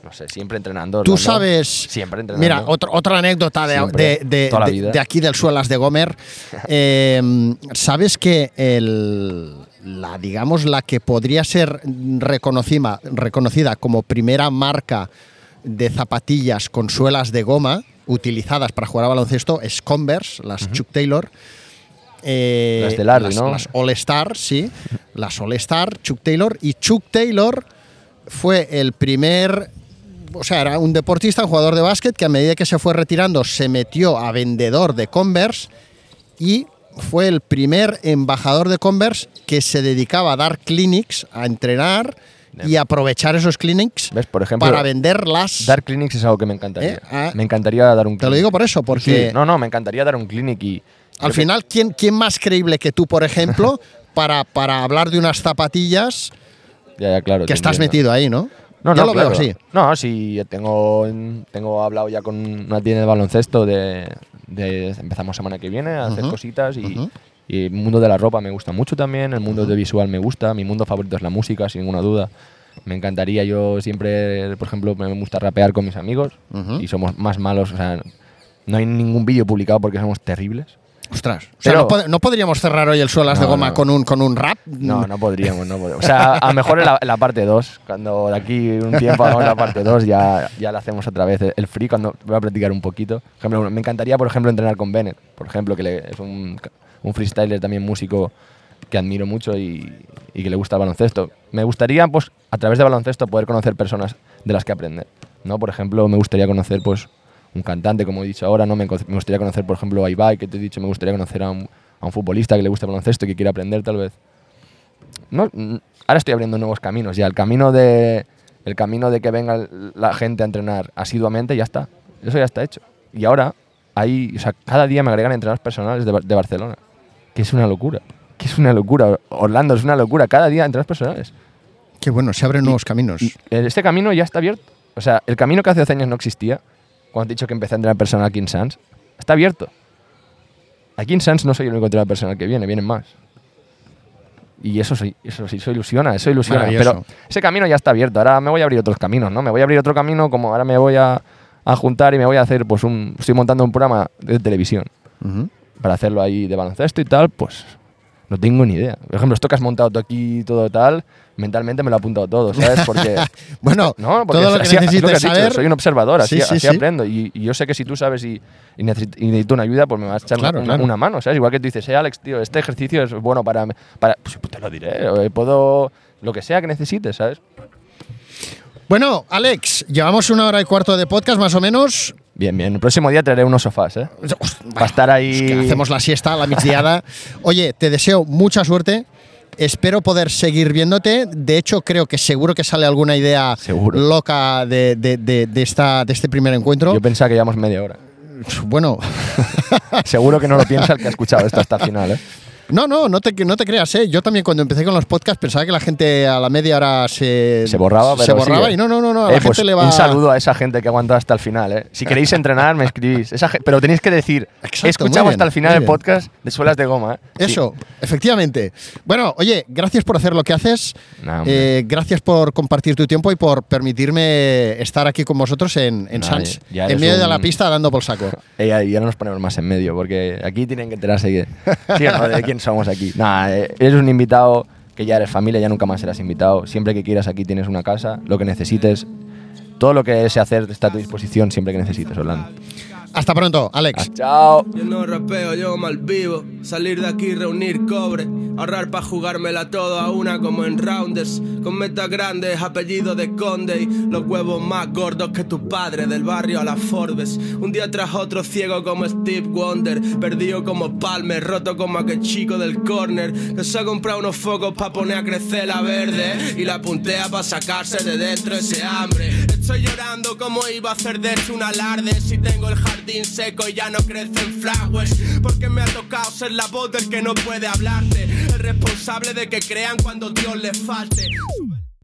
no sé, siempre entrenando. Tú ¿no? sabes. Siempre entrenando. Mira, otro- otra anécdota de, de- aquí del Suelas de Gomer. Eh, Sabes que el, la, digamos, la que podría ser reconocida, reconocida como primera marca de zapatillas con suelas de goma utilizadas para jugar a baloncesto es Converse, las Chuck Taylor. Eh, Las de Larry, las, ¿no? las All Star, sí. Las All Star, Chuck Taylor. Y Chuck Taylor fue el primer o sea, era un deportista, un jugador de básquet que a medida que se fue retirando se metió a vendedor de Converse y fue el primer embajador de Converse que se dedicaba a dar clinics, a entrenar y aprovechar esos clinics ¿Ves? Por ejemplo, para vender las... Dar clinics es algo que me encantaría. Eh, ah. me encantaría dar un Te lo clinic. digo por eso, porque Sí, no, no, me encantaría dar un clinic y. al final, ¿quién, ¿quién más creíble que tú, por ejemplo, para, para hablar de unas zapatillas Ya, ya, claro. que estás entiendo. metido ahí, ¿no? No, Yo no, lo claro. veo así. No, sí, tengo, tengo hablado ya con una tienda de baloncesto de, de- empezamos semana que viene a hacer cositas y, el mundo de la ropa me gusta mucho también, el mundo de visual me gusta, mi mundo favorito es la música, sin ninguna duda. Me encantaría, yo siempre, por ejemplo, me gusta rapear con mis amigos y somos más malos, o sea, no hay ningún vídeo publicado porque somos terribles. Ostras. O sea, Pero- no, pod- no podríamos cerrar hoy el suelas de goma no. con un, con un rap. No, no podríamos, no podríamos. O sea, a lo mejor en la, en la parte 2, cuando de aquí un tiempo hagamos la parte 2, ya, ya la hacemos otra vez. El free, cuando voy a practicar un poquito. Por ejemplo, me encantaría, por ejemplo, entrenar con Bennett, por ejemplo, que le- es un, un freestyler también músico que admiro mucho y, y que le gusta el baloncesto. Me gustaría, pues, a través de baloncesto poder conocer personas de las que aprender. ¿no? Por ejemplo, me gustaría conocer, pues, un cantante, como he dicho ahora, ¿no? Me, gustaría conocer, por ejemplo, a Ibai, que te he dicho, me gustaría conocer a un, a un futbolista que le guste el baloncesto y que quiera aprender, tal vez no, ahora estoy abriendo nuevos caminos ya. El camino de, el camino de que venga la gente a entrenar asiduamente ya está. Eso ya está hecho. Y ahora, hay, o sea, cada día me agregan entrenadores personales de, de Barcelona. Que es una locura. Que es una locura. Orlando es una locura. Cada día entrenadores personales. Qué bueno, se abren nuevos caminos. Y este camino ya está abierto. O sea, el camino que hace 12 años no existía, cuando he dicho que empecé a entrenar personal aquí en Sans, está abierto. Aquí en Sans no soy el único entrenador personal que viene, vienen más. Y eso sí, eso sí, eso ilusiona, eso ilusiona. Pero ese camino ya está abierto. Ahora me voy a abrir otros caminos, ¿no? Me voy a abrir otro camino como ahora me voy a, a juntar y me voy a hacer, pues, un. Estoy montando un programa de televisión para hacerlo ahí de baloncesto y tal, pues no tengo ni idea. Por ejemplo, esto que has montado tú aquí todo tal, mentalmente me lo he apuntado todo, ¿sabes? Porque Bueno, no, porque todo lo que así- necesites has dicho, saber. soy un observador, así, Sí, sí, así sí. aprendo. Y, y yo sé que si tú sabes y, y, necesit- y necesito una ayuda, pues me vas a echar Claro, una, claro. una mano, ¿sabes? Igual que tú dices, eh, Alex, tío, este ejercicio es bueno para... para pues te lo diré, eh, puedo... Lo que sea que necesites, ¿sabes? Bueno, Alex, llevamos una hora y cuarto de podcast más o menos. Bien, bien. El próximo día traeré unos sofás, ¿eh? Para estar ahí... Es que hacemos la siesta, la mixdiada. Oye, te deseo mucha suerte. Espero poder seguir viéndote. De hecho, creo que seguro que sale alguna idea Seguro. loca de, de- de- de esta, de este primer encuentro. Yo pensaba que llevamos media hora. Bueno, Seguro que no lo piensa el que ha escuchado esto hasta el final, ¿eh? no, no, no te, no te creas. ¿eh? Yo también cuando empecé con los podcasts pensaba que la gente a la media hora se, Se borraba, pero se borraba sigue. y no, no, no, no a Eh, la pues gente le va Un saludo a esa gente que aguanta hasta el final, ¿eh? Si queréis entrenar, me escribís. Esa pero tenéis que decir, Exacto, he escuchado muy bien, hasta el final el podcast de Suelas de Goma, ¿eh? Sí. Eso, efectivamente. Bueno, oye, gracias por hacer lo que haces. Nah. Eh, gracias por compartir tu tiempo y por permitirme estar aquí con vosotros en, en Nah, Sans, ya en medio de la pista dando por saco. Eh, ya, ya no nos ponemos más en medio, porque aquí tienen que enterarse de quién aquí. Nada, eh, eres un invitado que ya eres familia, ya nunca más serás invitado. Siempre que quieras aquí tienes una casa, lo que necesites. Todo lo que sé hacer está a tu disposición siempre que necesites, Orlando. Hasta pronto, Alex. Chao. Yo no rapeo, yo mal vivo. Salir de aquí, reunir cobre. Ahorrar pa' jugármela todo a una como en Rounders. Con metas grandes, apellido de conde. Y los huevos más gordos que tu padre, del barrio a la Forbes. Un día tras otro, ciego como Steve Wonder. Perdido como Palmer, roto como aquel chico del corner. Que se ha comprado unos focos pa' poner a crecer la verde. Y la puntea pa' sacarse de dentro ese hambre. Estoy llorando como iba a hacer de esto un alarde Si tengo el jardín seco y ya no crecen flowers. Porque me ha tocado ser la voz del que no puede hablarte. El responsable de que crean cuando Dios les falte